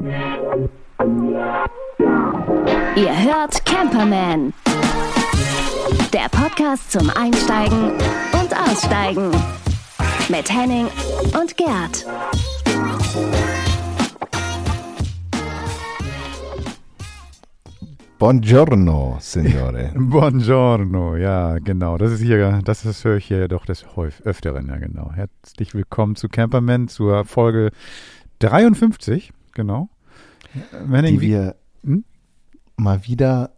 Ihr hört Camperman. Der Podcast zum Einsteigen und Aussteigen. Mit Henning und Gerd. Buongiorno, Signore. Buongiorno, ja, genau. Das ist hier, das, das höre ich hier doch des häuf, Öfteren, ja, genau. Herzlich willkommen zu Camperman zur Folge 53, genau. Die wir hm? mal wieder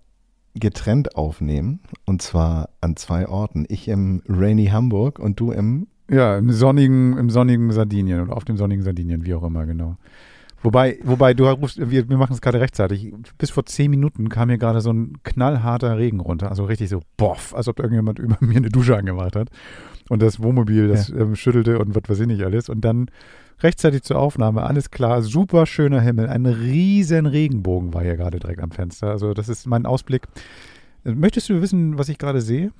getrennt aufnehmen und zwar an zwei Orten. Ich im rainy Hamburg und du im ja, im sonnigen, im sonnigen Sardinien oder auf dem sonnigen Sardinien, wie auch immer, genau. Wobei, wobei du rufst, wir, wir machen es gerade rechtzeitig. Bis vor zehn Minuten kam hier gerade so ein knallharter Regen runter. Also richtig so, boff, als ob irgendjemand über mir eine Dusche angemacht hat. Und das Wohnmobil, das ja. ähm, schüttelte und was weiß ich nicht alles. Und dann rechtzeitig zur Aufnahme, alles klar, super schöner Himmel. Ein riesen Regenbogen war hier gerade direkt am Fenster. Also das ist mein Ausblick. Möchtest du wissen, was ich gerade sehe?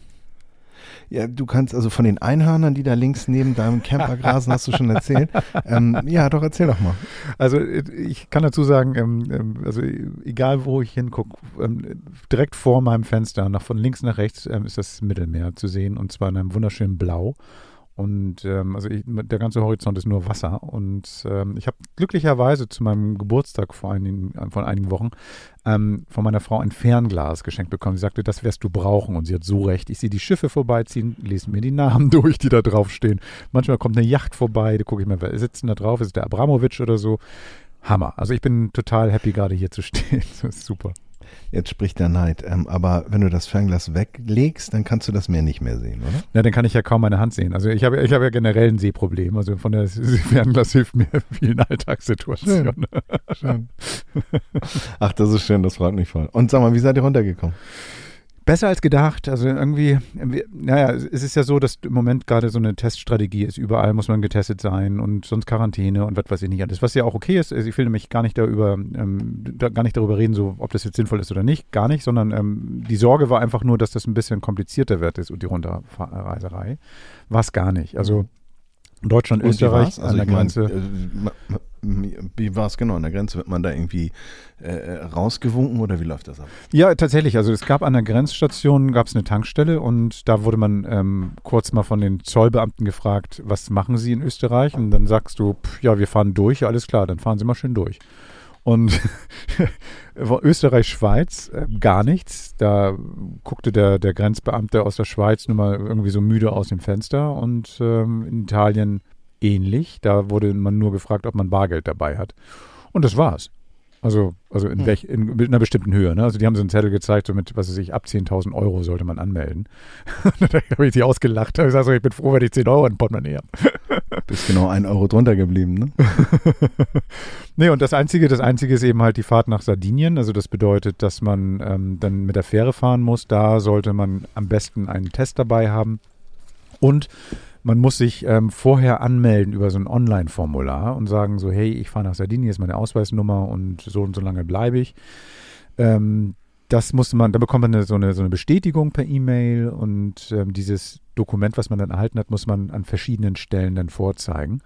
Ja, du kannst also von den Einhörnern, die da links neben deinem Camper grasen, hast du schon erzählt. Ähm, ja, doch, erzähl doch mal. Also ich kann dazu sagen, ähm, ähm also egal wo ich hingucke, ähm, direkt vor meinem Fenster, nach von links nach rechts, ähm, ist das Mittelmeer zu sehen und zwar in einem wunderschönen Blau. Und ähm, also ich, der ganze Horizont ist nur Wasser. Und ähm, ich habe glücklicherweise zu meinem Geburtstag vor einigen, vor einigen Wochen ähm, von meiner Frau ein Fernglas geschenkt bekommen. Sie sagte, das wirst du brauchen. Und sie hat so recht. Ich sehe die Schiffe vorbeiziehen, lese mir die Namen durch, die da draufstehen. Manchmal kommt eine Yacht vorbei, da gucke ich mal, wer sitzt denn da drauf? Ist es der Abramowitsch oder so? Hammer. Also ich bin total happy, gerade hier zu stehen. Das ist super. Jetzt spricht der Neid. Ähm, aber wenn du das Fernglas weglegst, dann kannst du das Meer nicht mehr sehen, oder? Ja, dann kann ich ja kaum meine Hand sehen. Also ich habe ich hab ja generell ein Sehproblem. Also von der Fernglas hilft mir in vielen Alltagssituationen. Schön. schön. Ach, das ist schön, das freut mich voll. Und sag mal, wie seid ihr runtergekommen? Besser als gedacht. Also irgendwie, naja, es ist ja so, dass im Moment gerade so eine Teststrategie ist. Überall muss man getestet sein und sonst Quarantäne und was weiß ich nicht alles. Was ja auch okay ist. Also ich will nämlich gar nicht darüber, ähm, da, gar nicht darüber reden, so, ob das jetzt sinnvoll ist oder nicht. Gar nicht, sondern ähm, die Sorge war einfach nur, dass das ein bisschen komplizierter wird ist und die Runterreiserei. War es gar nicht. Also Deutschland, und Österreich also an der Grenze. Mein, äh, wie war es genau? An der Grenze wird man da irgendwie äh, äh, rausgewunken oder wie läuft das ab? Ja, tatsächlich. Also es gab an der Grenzstation gab eine Tankstelle und da wurde man ähm, kurz mal von den Zollbeamten gefragt, was machen Sie in Österreich? Und dann sagst du, pff, ja, wir fahren durch, alles klar, dann fahren Sie mal schön durch. Und Österreich, Schweiz, äh, gar nichts. Da guckte der, der Grenzbeamte aus der Schweiz nur mal irgendwie so müde aus dem Fenster und ähm, in Italien ähnlich. Da wurde man nur gefragt, ob man Bargeld dabei hat. Und das war's. Also, also in, hm. welch, in, in, einer bestimmten Höhe. Ne? Also die haben so einen Zettel gezeigt, so mit, was weiß ich, ab 10.000 Euro sollte man anmelden. da habe ich sie ausgelacht. Ich sage so, ich bin froh, wenn ich 10 Euro in Portemonnaie habe. Bist genau ein Euro drunter geblieben, ne? nee, und das Einzige, das Einzige ist eben halt die Fahrt nach Sardinien. Also das bedeutet, dass man ähm, dann mit der Fähre fahren muss. Da sollte man am besten einen Test dabei haben. Und man muss sich ähm, vorher anmelden über so ein Online-Formular und sagen so, hey, ich fahre nach Sardinien, hier ist meine Ausweisnummer und so und so lange bleibe ich. Ähm, das muss man, da bekommt man eine, so, eine, so eine Bestätigung per E-Mail und ähm, dieses Dokument, was man dann erhalten hat, muss man an verschiedenen Stellen dann vorzeigen.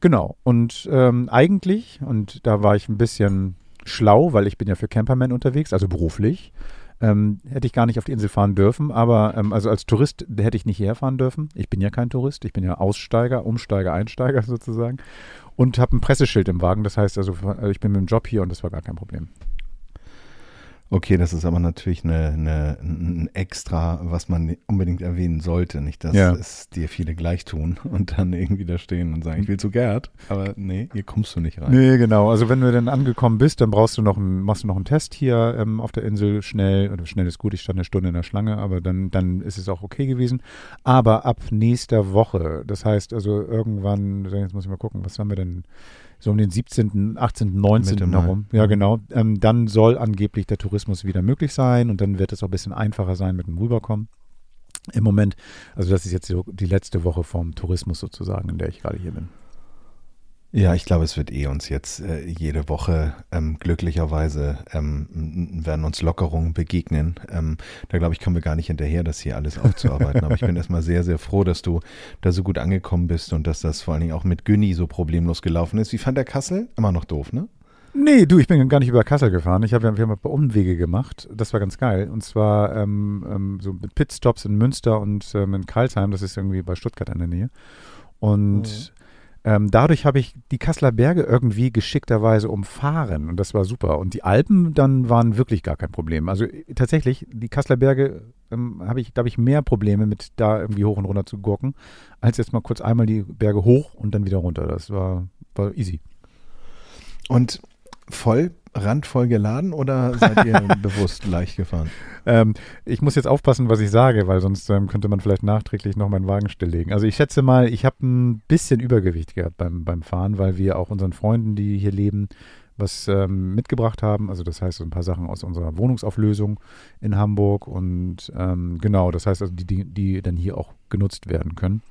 Genau. Und ähm, eigentlich, und da war ich ein bisschen schlau, weil ich bin ja für Camperman unterwegs, also beruflich, ähm, hätte ich gar nicht auf die Insel fahren dürfen, aber ähm, also als Tourist hätte ich nicht herfahren dürfen. Ich bin ja kein Tourist, ich bin ja Aussteiger, Umsteiger, Einsteiger sozusagen und habe ein Presseschild im Wagen. Das heißt also, ich bin mit dem Job hier und das war gar kein Problem. Okay, das ist aber natürlich eine, eine, ein Extra, was man unbedingt erwähnen sollte. Nicht, dass ja. es dir viele gleich tun und dann irgendwie da stehen und sagen, ich will zu Gerd, aber nee, hier kommst du nicht rein. Nee, genau. Also wenn du dann angekommen bist, dann brauchst du noch einen, machst du noch einen Test hier ähm, auf der Insel schnell. Oder schnell ist gut, ich stand eine Stunde in der Schlange, aber dann, dann ist es auch okay gewesen. Aber ab nächster Woche, das heißt also irgendwann, jetzt muss ich mal gucken, was haben wir denn? So um den 17., 18., 19. herum. Ja, genau. Ähm, dann soll angeblich der Tourismus wieder möglich sein und dann wird es auch ein bisschen einfacher sein mit dem Rüberkommen. Im Moment, also das ist jetzt die letzte Woche vom Tourismus sozusagen, in der ich gerade hier bin. Ja, ich glaube, es wird eh uns jetzt äh, jede Woche ähm, glücklicherweise ähm, werden uns Lockerungen begegnen. Ähm, da glaube ich, kommen wir gar nicht hinterher, das hier alles aufzuarbeiten. Aber ich bin erstmal sehr, sehr froh, dass du da so gut angekommen bist und dass das vor allen Dingen auch mit Günni so problemlos gelaufen ist. Wie fand der Kassel? Immer noch doof, ne? Nee, du, ich bin gar nicht über Kassel gefahren. Ich hab, wir haben ein paar Umwege gemacht. Das war ganz geil. Und zwar ähm, ähm, so mit Pitstops in Münster und ähm, in Karlsheim. Das ist irgendwie bei Stuttgart in der Nähe. Und Mhm. Ähm, dadurch habe ich die Kasseler Berge irgendwie geschickterweise umfahren. Und das war super. Und die Alpen dann waren wirklich gar kein Problem. Also äh, tatsächlich, die Kasseler Berge ähm, habe ich, glaube ich, mehr Probleme mit da irgendwie hoch und runter zu gurken, als jetzt mal kurz einmal die Berge hoch und dann wieder runter. Das war, war easy. Und voll, randvoll geladen oder seid ihr bewusst leicht gefahren? Ähm, ich muss jetzt aufpassen, was ich sage, weil sonst ähm, könnte man vielleicht nachträglich noch meinen Wagen stilllegen. Also ich schätze mal, ich habe ein bisschen Übergewicht gehabt beim, beim Fahren, weil wir auch unseren Freunden, die hier leben, was ähm, mitgebracht haben. Also das heißt so ein paar Sachen aus unserer Wohnungsauflösung in Hamburg und ähm, genau, das heißt also die, die, die dann hier auch genutzt werden können.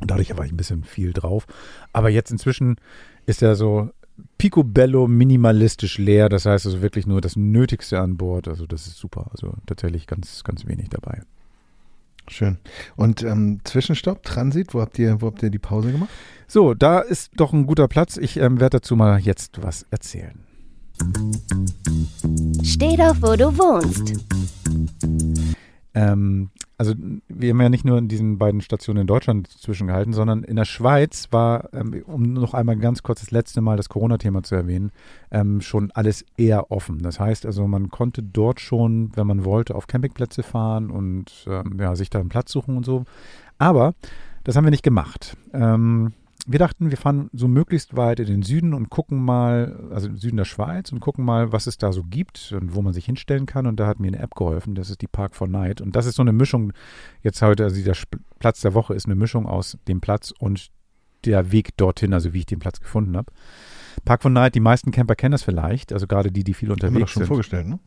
Und dadurch war ich ein bisschen viel drauf. Aber jetzt inzwischen ist er so picobello minimalistisch leer. Das heißt also wirklich nur das Nötigste an Bord. Also das ist super. Also tatsächlich ganz, ganz wenig dabei. Schön. Und ähm, Zwischenstopp, Transit, wo habt ihr, wo habt ihr die Pause gemacht? So, da ist doch ein guter Platz. Ich ähm, werde dazu mal jetzt was erzählen. Steh doch, wo du wohnst. Ähm, also wir haben ja nicht nur in diesen beiden Stationen in Deutschland zwischengehalten, sondern in der Schweiz war, ähm, um noch einmal ganz kurz das letzte Mal das Corona-Thema zu erwähnen, ähm, schon alles eher offen. Das heißt also, man konnte dort schon, wenn man wollte, auf Campingplätze fahren und ähm, ja, sich da einen Platz suchen und so. Aber das haben wir nicht gemacht. Ähm, wir dachten, wir fahren so möglichst weit in den Süden und gucken mal, also im Süden der Schweiz und gucken mal, was es da so gibt und wo man sich hinstellen kann. Und da hat mir eine App geholfen, das ist die Park for Night. Und das ist so eine Mischung, jetzt heute, also der Sp Platz der Woche ist eine Mischung aus dem Platz und der Weg dorthin, also wie ich den Platz gefunden habe. Park for Night, die meisten Camper kennen das vielleicht, also gerade die, die viel Haben wir unterwegs schon sind. vorgestellt, ne?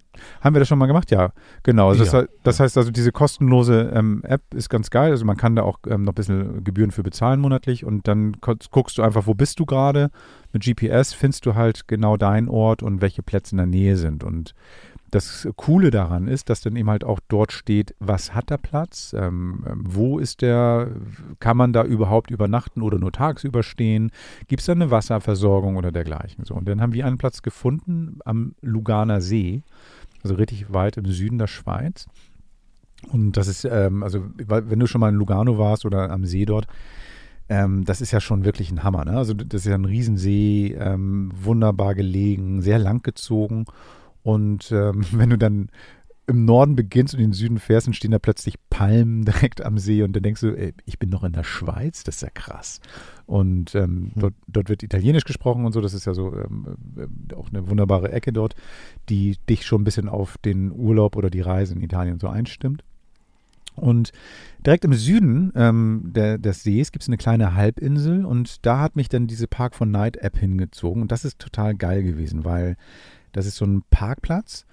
Haben wir das schon mal gemacht? Ja, genau. Also Ja. das, das heißt also, diese kostenlose ähm, App ist ganz geil. Also man kann da auch ähm, noch ein bisschen Gebühren für bezahlen monatlich und dann guckst du einfach, wo bist du gerade. Mit GPS findest du halt genau deinen Ort und welche Plätze in der Nähe sind. Und das Coole daran ist, dass dann eben halt auch dort steht, was hat der Platz, ähm, ähm, wo ist der, kann man da überhaupt übernachten oder nur tagsüber stehen, gibt es da eine Wasserversorgung oder dergleichen. So, und dann haben wir einen Platz gefunden am Luganer See, also richtig weit im Süden der Schweiz. Und das ist, ähm, also wenn du schon mal in Lugano warst oder am See dort, ähm, das ist ja schon wirklich ein Hammer. Ne? Also das ist ja ein Riesensee, ähm, wunderbar gelegen, sehr lang gezogen. Und ähm, wenn du dann im Norden beginnst und in den Süden fährst, dann stehen da plötzlich Palmen direkt am See und dann denkst du, ey, ich bin noch in der Schweiz, das ist ja krass. Und ähm, Hm. dort, dort wird Italienisch gesprochen und so, das ist ja so ähm, äh, auch eine wunderbare Ecke dort, die dich schon ein bisschen auf den Urlaub oder die Reise in Italien so einstimmt. Und direkt im Süden ähm, der, des Sees gibt es eine kleine Halbinsel und da hat mich dann diese Park von Night App hingezogen und das ist total geil gewesen, weil das ist so ein Parkplatz,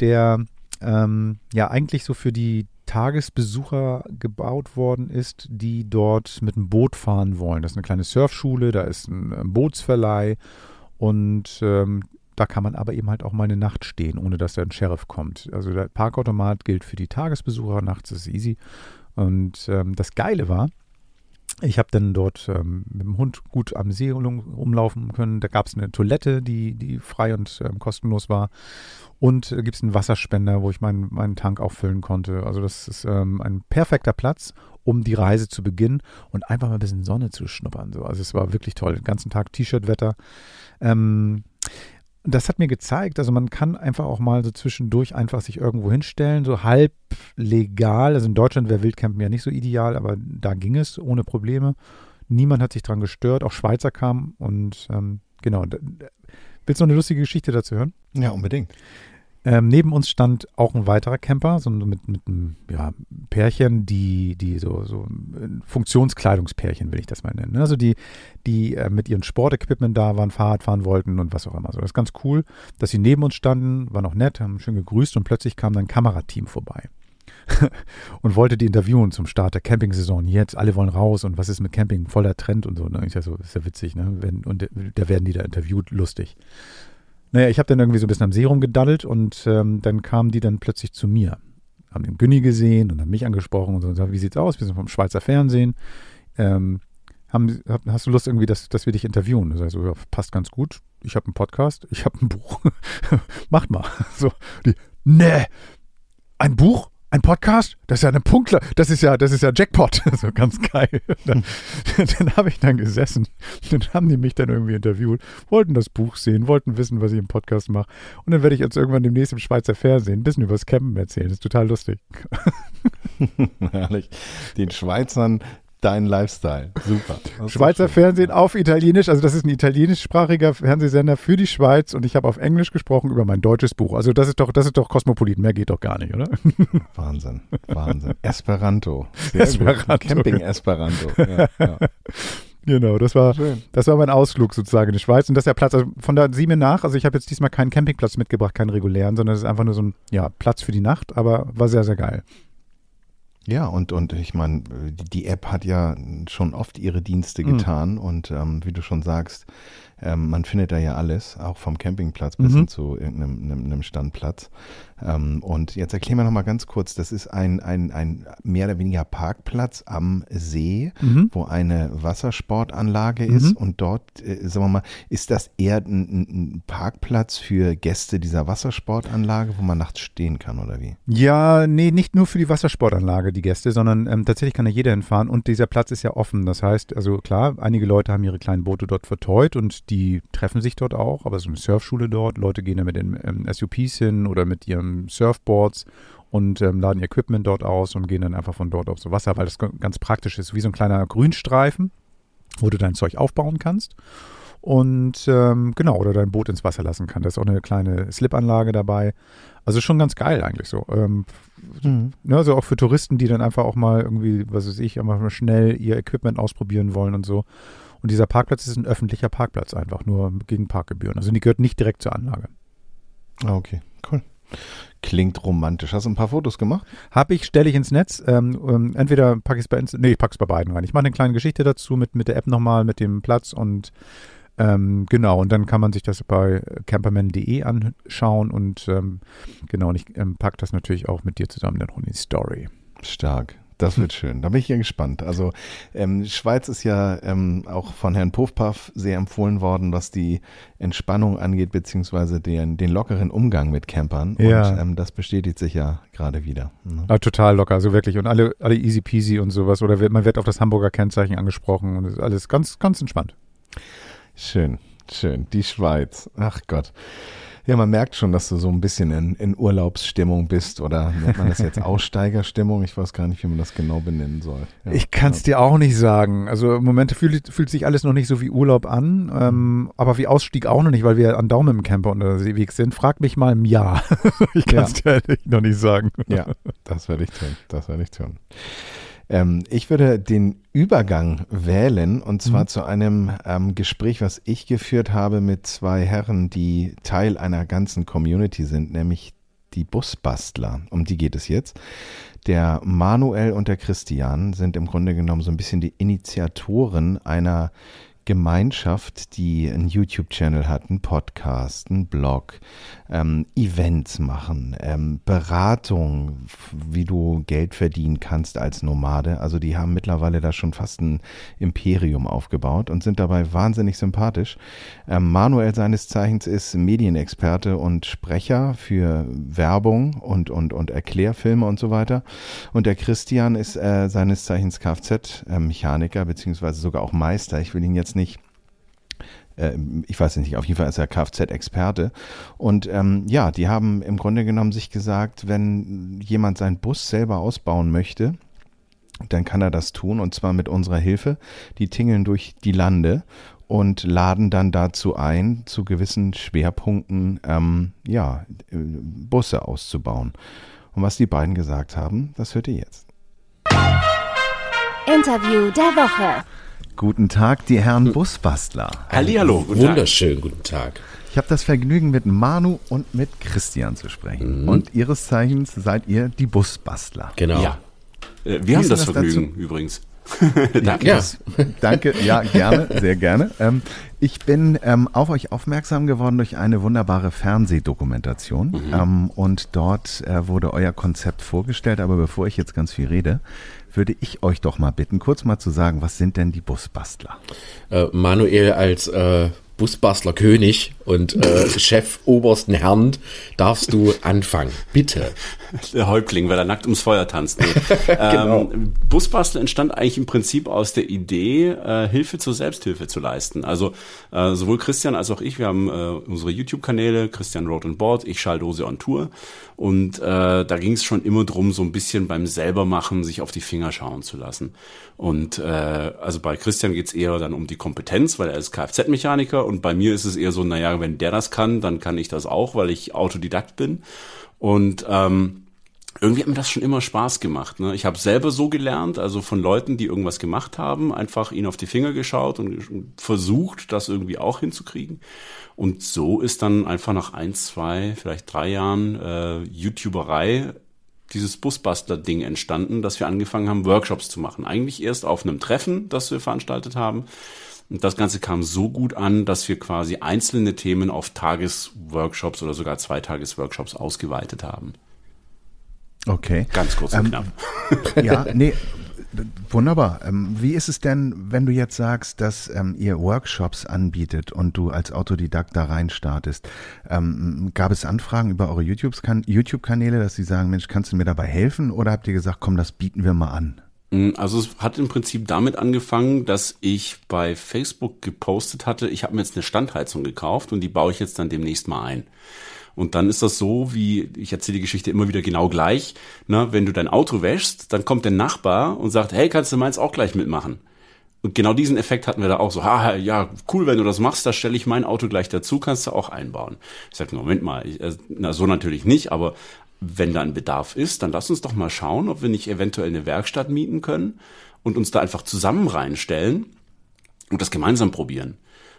der ähm, ja eigentlich so für die Tagesbesucher gebaut worden ist, die dort mit dem Boot fahren wollen. Das ist eine kleine Surfschule, da ist ein, ein Bootsverleih und ähm, da kann man aber eben halt auch mal eine Nacht stehen, ohne dass da ein Sheriff kommt. Also der Parkautomat gilt für die Tagesbesucher, nachts ist easy. Und ähm, das Geile war, ich habe dann dort ähm, mit dem Hund gut am See rum- rumlaufen können. Da gab es eine Toilette, die, die frei und ähm, kostenlos war. Und äh, gibt es einen Wasserspender, wo ich meinen, meinen Tank auffüllen konnte. Also das ist ähm, ein perfekter Platz, um die Reise zu beginnen und einfach mal ein bisschen Sonne zu schnuppern. So. Also es war wirklich toll. Den ganzen Tag T-Shirt-Wetter. Ähm, das hat mir gezeigt, also man kann einfach auch mal so zwischendurch einfach sich irgendwo hinstellen, so halb legal. Also in Deutschland wäre Wildcampen ja nicht so ideal, aber da ging es ohne Probleme. Niemand hat sich dran gestört, auch Schweizer kamen und ähm, genau. Willst du noch eine lustige Geschichte dazu hören? Ja, unbedingt. Ähm, neben uns stand auch ein weiterer Camper, so mit, mit einem ja, Pärchen, die, die so, so Funktionskleidungspärchen will ich das mal nennen. ne? Also die, die äh, mit ihrem Sportequipment da waren, Fahrrad fahren wollten und was auch immer. So, das ist ganz cool, dass sie neben uns standen, war noch nett, haben schön gegrüßt und plötzlich kam dann ein Kamerateam vorbei. und wollte die interviewen zum Start der Campingsaison. Jetzt, alle wollen raus und was ist mit Camping? Voller Trend und so. Ne? Ich sag so, ist ja witzig, ne? Wenn, und da werden die da interviewt, lustig. Naja, ich habe dann irgendwie so ein bisschen am See rumgedaddelt und ähm, dann kamen die dann plötzlich zu mir. Haben den Günni gesehen und haben mich angesprochen und so, und gesagt, wie sieht's aus? Wir sind vom Schweizer Fernsehen. Ähm, haben, hast du Lust irgendwie, dass, dass wir dich interviewen? Das heißt, so, ja, passt ganz gut. Ich habe einen Podcast, ich habe ein Buch. Macht mal. So, die, nee, ein Buch? Ein Podcast? Das ist ja eine Punktler, das ist ja, das ist ja Jackpot. So ganz geil. Dann, dann habe ich dann gesessen. Dann haben die mich dann irgendwie interviewt, wollten das Buch sehen, wollten wissen, was ich im Podcast mache. Und dann werde ich jetzt irgendwann demnächst im Schweizer Fernsehen ein bisschen über das Campen erzählen. Das ist total lustig. Herrlich. Den Schweizern dein Lifestyle. Super. Schweizer Fernsehen auf Italienisch. Also das ist ein italienischsprachiger Fernsehsender für die Schweiz und ich habe auf Englisch gesprochen über mein deutsches Buch. Also das ist doch, das ist doch Kosmopolit. Mehr geht doch gar nicht, oder? Wahnsinn, Wahnsinn. Esperanto. Sehr Esperanto. Camping Esperanto. Ja, ja. Genau, das war, das war mein Ausflug sozusagen in die Schweiz. Und das ist der Platz, also von da sieh mir nach, also ich habe jetzt diesmal keinen Campingplatz mitgebracht, keinen regulären, sondern es ist einfach nur so ein ja, Platz für die Nacht, aber war sehr, sehr geil. Ja, und, und ich meine, die App hat ja schon oft ihre Dienste getan mhm. und ähm, wie du schon sagst, ähm, man findet da ja alles, auch vom Campingplatz bis mhm. hin zu irgendeinem einem, einem Standplatz. Ähm, und jetzt erklären wir nochmal ganz kurz, das ist ein, ein, ein mehr oder weniger Parkplatz am See, mhm. wo eine Wassersportanlage ist mhm. und dort, äh, sagen wir mal, ist das eher ein, ein, Parkplatz für Gäste dieser Wassersportanlage, wo man nachts stehen kann oder wie? Ja, nee, nicht nur für die Wassersportanlage, die Gäste, sondern ähm, tatsächlich kann da jeder hinfahren und dieser Platz ist ja offen. Das heißt, also klar, einige Leute haben ihre kleinen Boote dort verteut und die treffen sich dort auch, aber so eine Surfschule dort, Leute gehen da mit den ähm, SUPs hin oder mit ihrem Surfboards und ähm, laden ihr Equipment dort aus und gehen dann einfach von dort aufs Wasser, weil das ganz praktisch ist, wie so ein kleiner Grünstreifen, wo du dein Zeug aufbauen kannst. Und ähm, genau, oder dein Boot ins Wasser lassen kann. Da ist auch eine kleine Slipanlage dabei. Also schon ganz geil eigentlich so. Ähm, mhm. ne, also auch für Touristen, die dann einfach auch mal irgendwie, was weiß ich, einfach mal schnell ihr Equipment ausprobieren wollen und so. Und dieser Parkplatz ist ein öffentlicher Parkplatz einfach, nur gegen Parkgebühren. Also die gehört nicht direkt zur Anlage. Ah, okay, cool. Klingt romantisch. Hast du ein paar Fotos gemacht? Habe ich, stelle ich ins Netz. Ähm, ähm, entweder packe ich es bei Insta, nee, ich packe es bei beiden rein. Ich mache eine kleine Geschichte dazu mit, mit der App nochmal, mit dem Platz und ähm, genau, und dann kann man sich das bei camperman.de anschauen und ähm, genau, und ich ähm, packe das natürlich auch mit dir zusammen dann in die Story. Stark. Das wird schön. Da bin ich ja gespannt. Also ähm, Schweiz ist ja ähm, auch von Herrn Puffpaff sehr empfohlen worden, was die Entspannung angeht, beziehungsweise den, den lockeren Umgang mit Campern. Ja. Und ähm, das bestätigt sich ja gerade wieder. Ne? Ja, total locker, also wirklich. Und alle, alle easy peasy und sowas. Oder man wird auf das Hamburger Kennzeichen angesprochen und ist alles ganz, ganz entspannt. Schön, schön. Die Schweiz. Ach Gott. Ja, man merkt schon, dass du so ein bisschen in, in Urlaubsstimmung bist oder nennt man das jetzt Aussteigerstimmung? Ich weiß gar nicht, wie man das genau benennen soll. Ja, ich kann es dir auch nicht sagen. Also im Moment fühlt, fühlt sich alles noch nicht so wie Urlaub an, ähm, aber wie Ausstieg auch noch nicht, weil wir an Daumen im Camper unterwegs sind. Frag mich mal im Jahr. ich kann es ja. dir noch nicht sagen. Ja, das werde ich tun. Das werde ich tun. Ähm, ich würde den Übergang wählen und zwar mhm. zu einem ähm, Gespräch, was ich geführt habe mit zwei Herren, die Teil einer ganzen Community sind, nämlich die Busbastler. Um die geht es jetzt. Der Manuel und der Christian sind im Grunde genommen so ein bisschen die Initiatoren einer Gemeinschaft, die einen YouTube-Channel hat, einen Podcast, einen Blog, ähm, Events machen, ähm, Beratung, wie du Geld verdienen kannst als Nomade. Also die haben mittlerweile da schon fast ein Imperium aufgebaut und sind dabei wahnsinnig sympathisch. Ähm, Manuel seines Zeichens ist Medienexperte und Sprecher für Werbung und, und, und Erklärfilme und so weiter. Und der Christian ist äh, seines Zeichens Kfz-Mechaniker beziehungsweise sogar auch Meister. Ich will ihn jetzt nicht äh, ich weiß nicht, auf jeden Fall ist er Kfz-Experte. Und ähm, ja, die haben im Grunde genommen sich gesagt, wenn jemand seinen Bus selber ausbauen möchte, dann kann er das tun und zwar mit unserer Hilfe. Die tingeln durch die Lande und laden dann dazu ein, zu gewissen Schwerpunkten ähm, ja, äh, Busse auszubauen. Und was die beiden gesagt haben, das hört ihr jetzt. Interview der Woche. Guten Tag, die Herren Busbastler. Hallihallo, guten Wunderschönen guten Tag. Ich habe das Vergnügen, mit Manu und mit Christian zu sprechen. Mhm. Und Ihres Zeichens seid ihr die Busbastler. Genau. Ja. Äh, wir haben das, das Vergnügen dazu? übrigens. danke. Ja. danke, ja, gerne, sehr gerne. Ähm, ich bin ähm, auf euch aufmerksam geworden durch eine wunderbare Fernsehdokumentation. Mhm. Ähm, und dort äh, wurde euer Konzept vorgestellt. Aber bevor ich jetzt ganz viel rede, würde ich euch doch mal bitten, kurz mal zu sagen, was sind denn die Busbastler? Äh, Manuel als äh, Busbastler König und äh, Chef obersten Herrn darfst du anfangen. Bitte. Der Häuptling, weil er nackt ums Feuer tanzt. Nee. genau. ähm, Busbastler entstand eigentlich im Prinzip aus der Idee, äh, Hilfe zur Selbsthilfe zu leisten. Also äh, sowohl Christian als auch ich, wir haben äh, unsere YouTube-Kanäle, Christian Road and Board, ich Schalldose on Tour. Und äh, da ging es schon immer drum, so ein bisschen beim selbermachen, sich auf die Finger schauen zu lassen. Und äh, also bei Christian geht's eher dann um die Kompetenz, weil er ist Kfz-Mechaniker und bei mir ist es eher so, naja, wenn der das kann, dann kann ich das auch, weil ich Autodidakt bin. Und ähm, irgendwie hat mir das schon immer Spaß gemacht. Ne? Ich habe selber so gelernt, also von Leuten, die irgendwas gemacht haben, einfach ihnen auf die Finger geschaut und versucht, das irgendwie auch hinzukriegen. Und so ist dann einfach nach ein, zwei, vielleicht drei Jahren äh, YouTuberei dieses Busbuster-Ding entstanden, dass wir angefangen haben, Workshops zu machen. Eigentlich erst auf einem Treffen, das wir veranstaltet haben. Und das Ganze kam so gut an, dass wir quasi einzelne Themen auf Tagesworkshops oder sogar Zweitagesworkshops ausgeweitet haben. Okay. Ganz kurz und ähm, knapp. Ja, nee, Wunderbar. Ähm, wie ist es denn, wenn du jetzt sagst, dass ähm, ihr Workshops anbietet und du als Autodidakt da reinstartest? Ähm, gab es Anfragen über eure YouTube-Kanäle, dass sie sagen, Mensch, kannst du mir dabei helfen? Oder habt ihr gesagt, komm, das bieten wir mal an? Mm, also es hat im Prinzip damit angefangen, dass ich bei Facebook gepostet hatte, ich habe mir jetzt eine Standheizung gekauft und die baue ich jetzt dann demnächst mal ein. Und dann ist das so, wie ich erzähle die Geschichte immer wieder genau gleich. Ne? Wenn du dein Auto wäschst, dann kommt der Nachbar und sagt, hey, kannst du meins auch gleich mitmachen? Und genau diesen Effekt hatten wir da auch so, ha, ja, cool, wenn du das machst, da stelle ich mein Auto gleich dazu, kannst du auch einbauen. Ich sage, Moment mal, ich, äh, na so natürlich nicht, aber wenn da ein Bedarf ist, dann lass uns doch mal schauen, ob wir nicht eventuell eine Werkstatt mieten können und uns da einfach zusammen reinstellen und das gemeinsam probieren.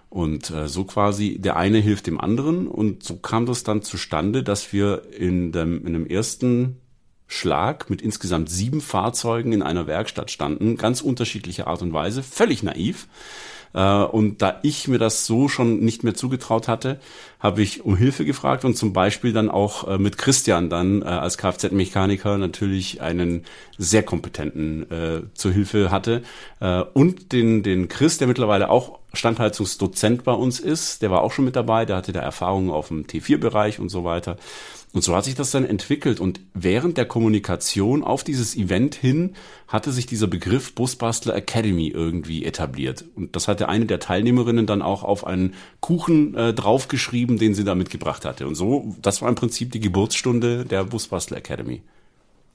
Und äh, so quasi der eine hilft dem anderen und so kam das dann zustande, dass wir in dem, in dem ersten Schlag mit insgesamt sieben Fahrzeugen in einer Werkstatt standen, ganz unterschiedliche Art und Weise, völlig naiv. Äh, und da ich mir das so schon nicht mehr zugetraut hatte, habe ich um Hilfe gefragt und zum Beispiel dann auch äh, mit Christian dann äh, als Kfz-Mechaniker natürlich einen sehr kompetenten äh, zur Hilfe hatte und den, den Chris, der mittlerweile auch Standheizungsdozent bei uns ist, der war auch schon mit dabei, der hatte da Erfahrungen auf dem T4-Bereich und so weiter. Und so hat sich das dann entwickelt. Und während der Kommunikation auf dieses Event hin hatte sich dieser Begriff Busbastler Academy irgendwie etabliert. Und das hatte eine der Teilnehmerinnen dann auch auf einen Kuchen äh, draufgeschrieben, den sie da mitgebracht hatte. Und so, das war im Prinzip die Geburtsstunde der Busbastler Academy.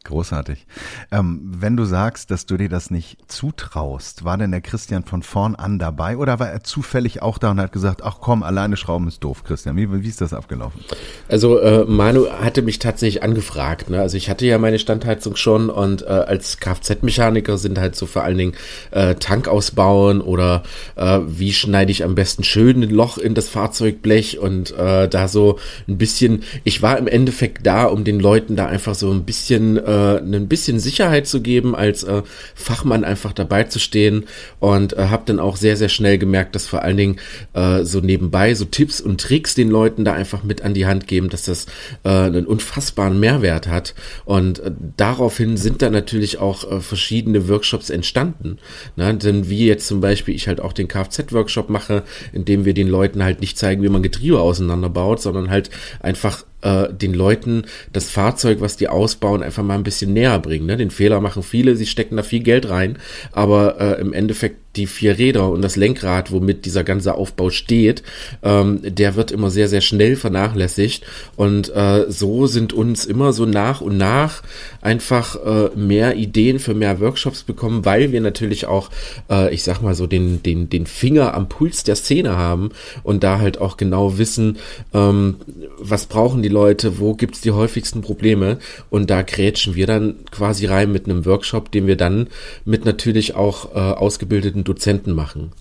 Großartig. Ähm, wenn du sagst, dass du dir das nicht zutraust, war denn der Christian von vorn an dabei oder war er zufällig auch da und hat gesagt, ach komm, alleine schrauben ist doof, Christian? Wie, wie ist das abgelaufen? Also äh, Manu hatte mich tatsächlich angefragt. Ne? Also ich hatte ja meine Standheizung schon und äh, als Kfz-Mechaniker sind halt so vor allen Dingen äh, Tank ausbauen oder äh, wie schneide ich am besten schön ein Loch in das Fahrzeugblech und äh, da so ein bisschen, ich war im Endeffekt da, um den Leuten da einfach so ein bisschen äh, ein bisschen Sicherheit zu geben, als äh, Fachmann einfach dabei zu stehen und äh, habe dann auch sehr, sehr schnell gemerkt, dass vor allen Dingen äh, so nebenbei so Tipps und Tricks den Leuten da einfach mit an die Hand geben, dass das äh, einen unfassbaren Mehrwert hat und äh, daraufhin sind dann natürlich auch äh, verschiedene Workshops entstanden. Ne? Denn wie jetzt zum Beispiel ich halt auch den Kfz-Workshop mache, in dem wir den Leuten halt nicht zeigen, wie man Getriebe auseinanderbaut, sondern halt einfach äh, den Leuten das Fahrzeug, was die ausbauen, einfach mal ein bisschen näher bringen. Ne? Den Fehler machen viele, sie stecken da viel Geld rein, aber äh, im Endeffekt die vier Räder und das Lenkrad, womit dieser ganze Aufbau steht, ähm, der wird immer sehr, sehr schnell vernachlässigt. Und äh, so sind uns immer so nach und nach einfach äh, mehr Ideen für mehr Workshops bekommen, weil wir natürlich auch, äh, ich sag mal so, den, den, den Finger am Puls der Szene haben und da halt auch genau wissen, ähm, was brauchen die Leute, wo gibt's die häufigsten Probleme. Und da grätschen wir dann quasi rein mit einem Workshop, den wir dann mit natürlich auch äh, ausgebildeten Dozenten machen.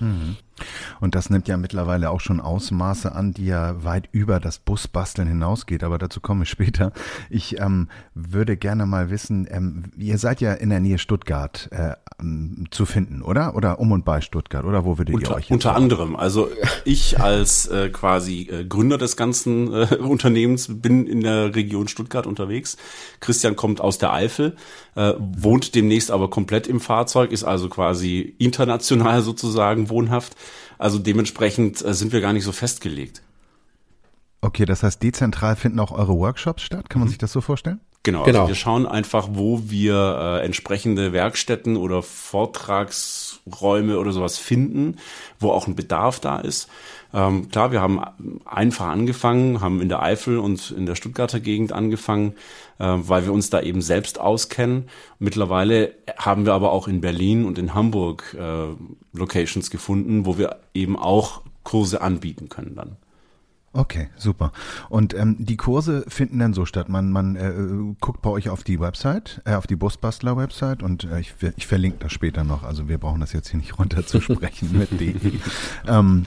Mhm. Und das nimmt ja mittlerweile auch schon Ausmaße an, die ja weit über das Busbasteln hinausgeht, aber dazu komme ich später. Ich ähm, würde gerne mal wissen, ähm, ihr seid ja in der Nähe Stuttgart äh, zu finden, oder? Oder um und bei Stuttgart, oder wo würdet unter, ihr euch Unter machen? anderem, also ich als äh, quasi äh, Gründer des ganzen äh, Unternehmens bin in der Region Stuttgart unterwegs. Christian kommt aus der Eifel, äh, wohnt demnächst aber komplett im Fahrzeug, ist also quasi international sozusagen wohnhaft. Also dementsprechend äh, sind wir gar nicht so festgelegt. Okay, das heißt, dezentral finden auch eure Workshops statt? Kann man sich das so vorstellen? Genau, Genau. Also wir schauen einfach, wo wir äh, entsprechende Werkstätten oder Vortragsräume oder sowas finden, wo auch ein Bedarf da ist. Ähm, klar, wir haben einfach angefangen, haben in der Eifel und in der Stuttgarter Gegend angefangen, äh, weil wir uns da eben selbst auskennen. Mittlerweile haben wir aber auch in Berlin und in Hamburg äh, Locations gefunden, wo wir eben auch Kurse anbieten können dann. Okay, super. Und ähm, die Kurse finden dann so statt. Man, man äh, guckt bei euch auf die Website, äh, auf die Busbastler-Website und äh, ich, ich verlinke das später noch. Also wir brauchen das jetzt hier nicht runterzusprechen mit D. Ähm,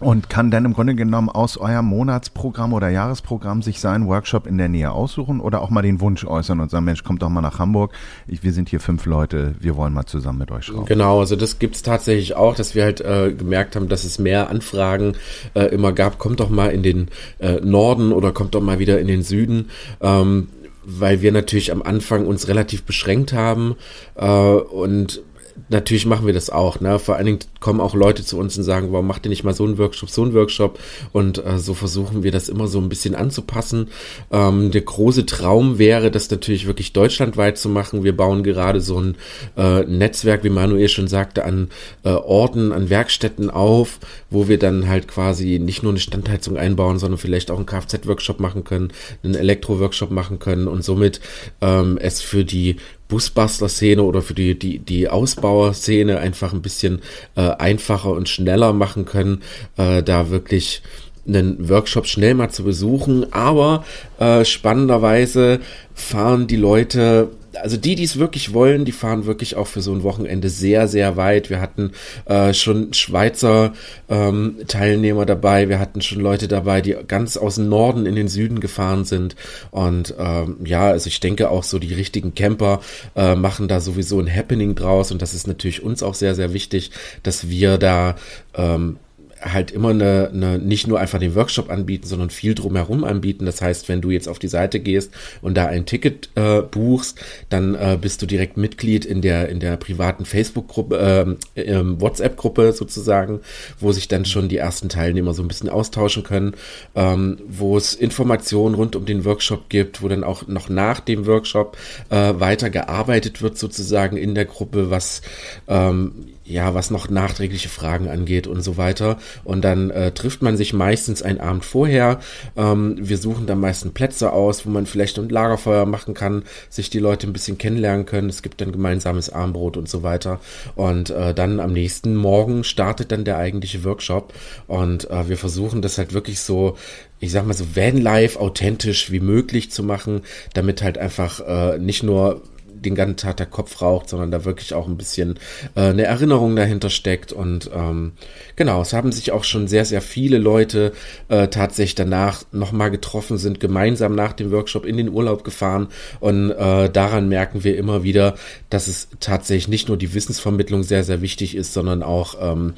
und kann dann im Grunde genommen aus eurem Monatsprogramm oder Jahresprogramm sich seinen Workshop in der Nähe aussuchen oder auch mal den Wunsch äußern und sagen, Mensch, kommt doch mal nach Hamburg. Ich, wir sind hier fünf Leute, wir wollen mal zusammen mit euch schrauben. Genau, also das gibt's tatsächlich auch, dass wir halt äh, gemerkt haben, dass es mehr Anfragen äh, immer gab. Kommt doch mal in den äh, Norden oder kommt doch mal wieder in den Süden. Ähm, weil wir natürlich am Anfang uns relativ beschränkt haben äh, und natürlich machen wir das auch. Ne? Vor allen Dingen kommen auch Leute zu uns und sagen, warum macht ihr nicht mal so einen Workshop, so einen Workshop? Und äh, so versuchen wir das immer so ein bisschen anzupassen. Ähm, der große Traum wäre, das natürlich wirklich deutschlandweit zu machen. Wir bauen gerade so ein äh, Netzwerk, wie Manuel schon sagte, an äh, Orten, an Werkstätten auf, wo wir dann halt quasi nicht nur eine Standheizung einbauen, sondern vielleicht auch einen Kfz-Workshop machen können, einen Elektro-Workshop machen können und somit ähm, es für die Busbastler-Szene oder für die, die, die Ausbauer-Szene einfach ein bisschen äh, einfacher und schneller machen können, äh, da wirklich einen Workshop schnell mal zu besuchen. Aber äh, spannenderweise fahren die Leute also die, die es wirklich wollen, die fahren wirklich auch für so ein Wochenende sehr, sehr weit. Wir hatten äh, schon Schweizer ähm, Teilnehmer dabei, wir hatten schon Leute dabei, die ganz aus dem Norden in den Süden gefahren sind. Und ähm, ja, also ich denke auch so die richtigen Camper äh, machen da sowieso ein Happening draus. Und das ist natürlich uns auch sehr, sehr wichtig, dass wir da ähm, halt immer eine, eine, nicht nur einfach den Workshop anbieten, sondern viel drumherum anbieten. Das heißt, wenn du jetzt auf die Seite gehst und da ein Ticket äh, buchst, dann äh, bist du direkt Mitglied in der in der privaten Facebook-Gruppe, äh, äh, WhatsApp-Gruppe sozusagen, wo sich dann schon die ersten Teilnehmer so ein bisschen austauschen können, ähm, wo es Informationen rund um den Workshop gibt, wo dann auch noch nach dem Workshop äh, weiter gearbeitet wird sozusagen in der Gruppe, was ähm, ja, was noch nachträgliche Fragen angeht und so weiter. Und dann äh, trifft man sich meistens einen Abend vorher. Ähm, wir suchen dann meistens Plätze aus, wo man vielleicht ein Lagerfeuer machen kann, sich die Leute ein bisschen kennenlernen können. Es gibt dann gemeinsames Armbrot und so weiter. Und äh, dann am nächsten Morgen startet dann der eigentliche Workshop. Und äh, wir versuchen das halt wirklich so ich sag mal so Vanlife authentisch wie möglich zu machen, damit halt einfach äh, nicht nur den ganzen Tag der Kopf raucht, sondern da wirklich auch ein bisschen äh, eine Erinnerung dahinter steckt. Und ähm, genau, es haben sich auch schon sehr, sehr viele Leute äh, tatsächlich danach nochmal getroffen, sind gemeinsam nach dem Workshop in den Urlaub gefahren. Und äh, daran merken wir immer wieder, dass es tatsächlich nicht nur die Wissensvermittlung sehr, sehr wichtig ist, sondern auch, ähm,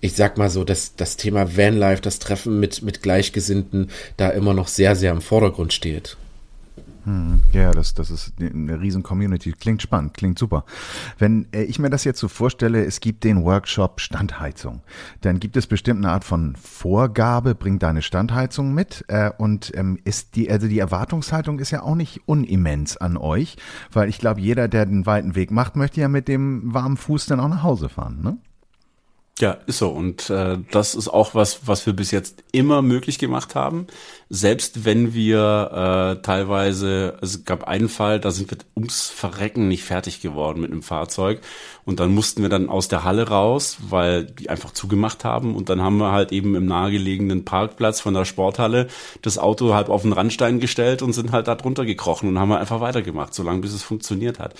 ich sag mal so, dass das Thema Vanlife, das Treffen mit, mit Gleichgesinnten da immer noch sehr, sehr im Vordergrund steht. Hm, ja, das, das ist eine riesen Community. Klingt spannend, klingt super. Wenn äh, ich mir das jetzt so vorstelle, es gibt den Workshop Standheizung, dann gibt es bestimmt eine Art von Vorgabe, bring deine Standheizung mit äh, und ähm, ist die, also die Erwartungshaltung ist ja auch nicht unimmens an euch, weil ich glaube, jeder, der den weiten Weg macht, möchte ja mit dem warmen Fuß dann auch nach Hause fahren, ne? Ja, ist so. Und äh, das ist auch was, was wir bis jetzt immer möglich gemacht haben. Selbst wenn wir äh, teilweise, es gab einen Fall, da sind wir ums Verrecken nicht fertig geworden mit einem Fahrzeug. Und dann mussten wir dann aus der Halle raus, weil die einfach zugemacht haben. Und dann haben wir halt eben im nahegelegenen Parkplatz von der Sporthalle das Auto halb auf den Randstein gestellt und sind halt da drunter gekrochen und haben wir einfach weitergemacht, solange bis es funktioniert hat.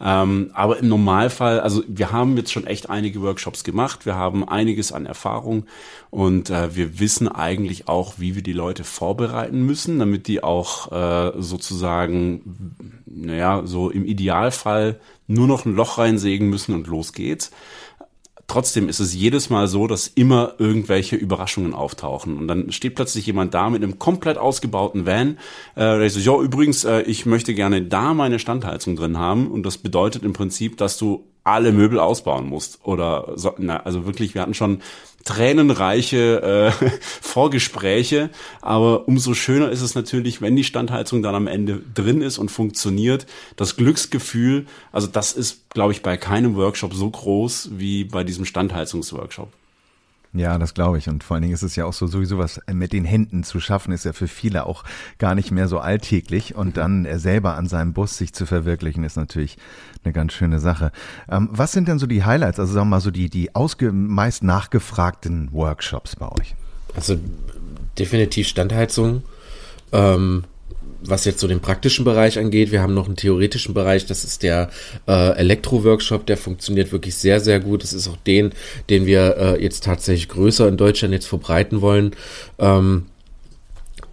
Ähm, aber im Normalfall, also wir haben jetzt schon echt einige Workshops gemacht. Wir haben einiges an Erfahrung und äh, wir wissen eigentlich auch, wie wir die Leute vorbereiten müssen, damit die auch äh, sozusagen, naja, so im Idealfall nur noch ein Loch reinsägen müssen und los geht's trotzdem ist es jedes Mal so, dass immer irgendwelche Überraschungen auftauchen. Und dann steht plötzlich jemand da mit einem komplett ausgebauten Van. Äh, sagt, ja, übrigens, äh, ich möchte gerne da meine Standheizung drin haben. Und das bedeutet im Prinzip, dass du alle Möbel ausbauen musst. Oder so, na, also wirklich, wir hatten schon tränenreiche äh, Vorgespräche, aber umso schöner ist es natürlich, wenn die Standheizung dann am Ende drin ist und funktioniert. Das Glücksgefühl, also das ist, glaube ich, bei keinem Workshop so groß wie bei diesem Standheizungsworkshop. Ja, das glaube ich. Und vor allen Dingen ist es ja auch so, sowieso was mit den Händen zu schaffen, ist ja für viele auch gar nicht mehr so alltäglich. Und dann selber an seinem Bus sich zu verwirklichen, ist natürlich eine ganz schöne Sache. Ähm, was sind denn so die Highlights, also sagen wir mal so die, die ausge meist nachgefragten Workshops bei euch? Also definitiv Standheizung. Ähm, was jetzt so den praktischen Bereich angeht, wir haben noch einen theoretischen Bereich, das ist der äh, Elektro-Workshop, der funktioniert wirklich sehr, sehr gut. Das ist auch den, den wir äh, jetzt tatsächlich größer in Deutschland jetzt verbreiten wollen. Ähm,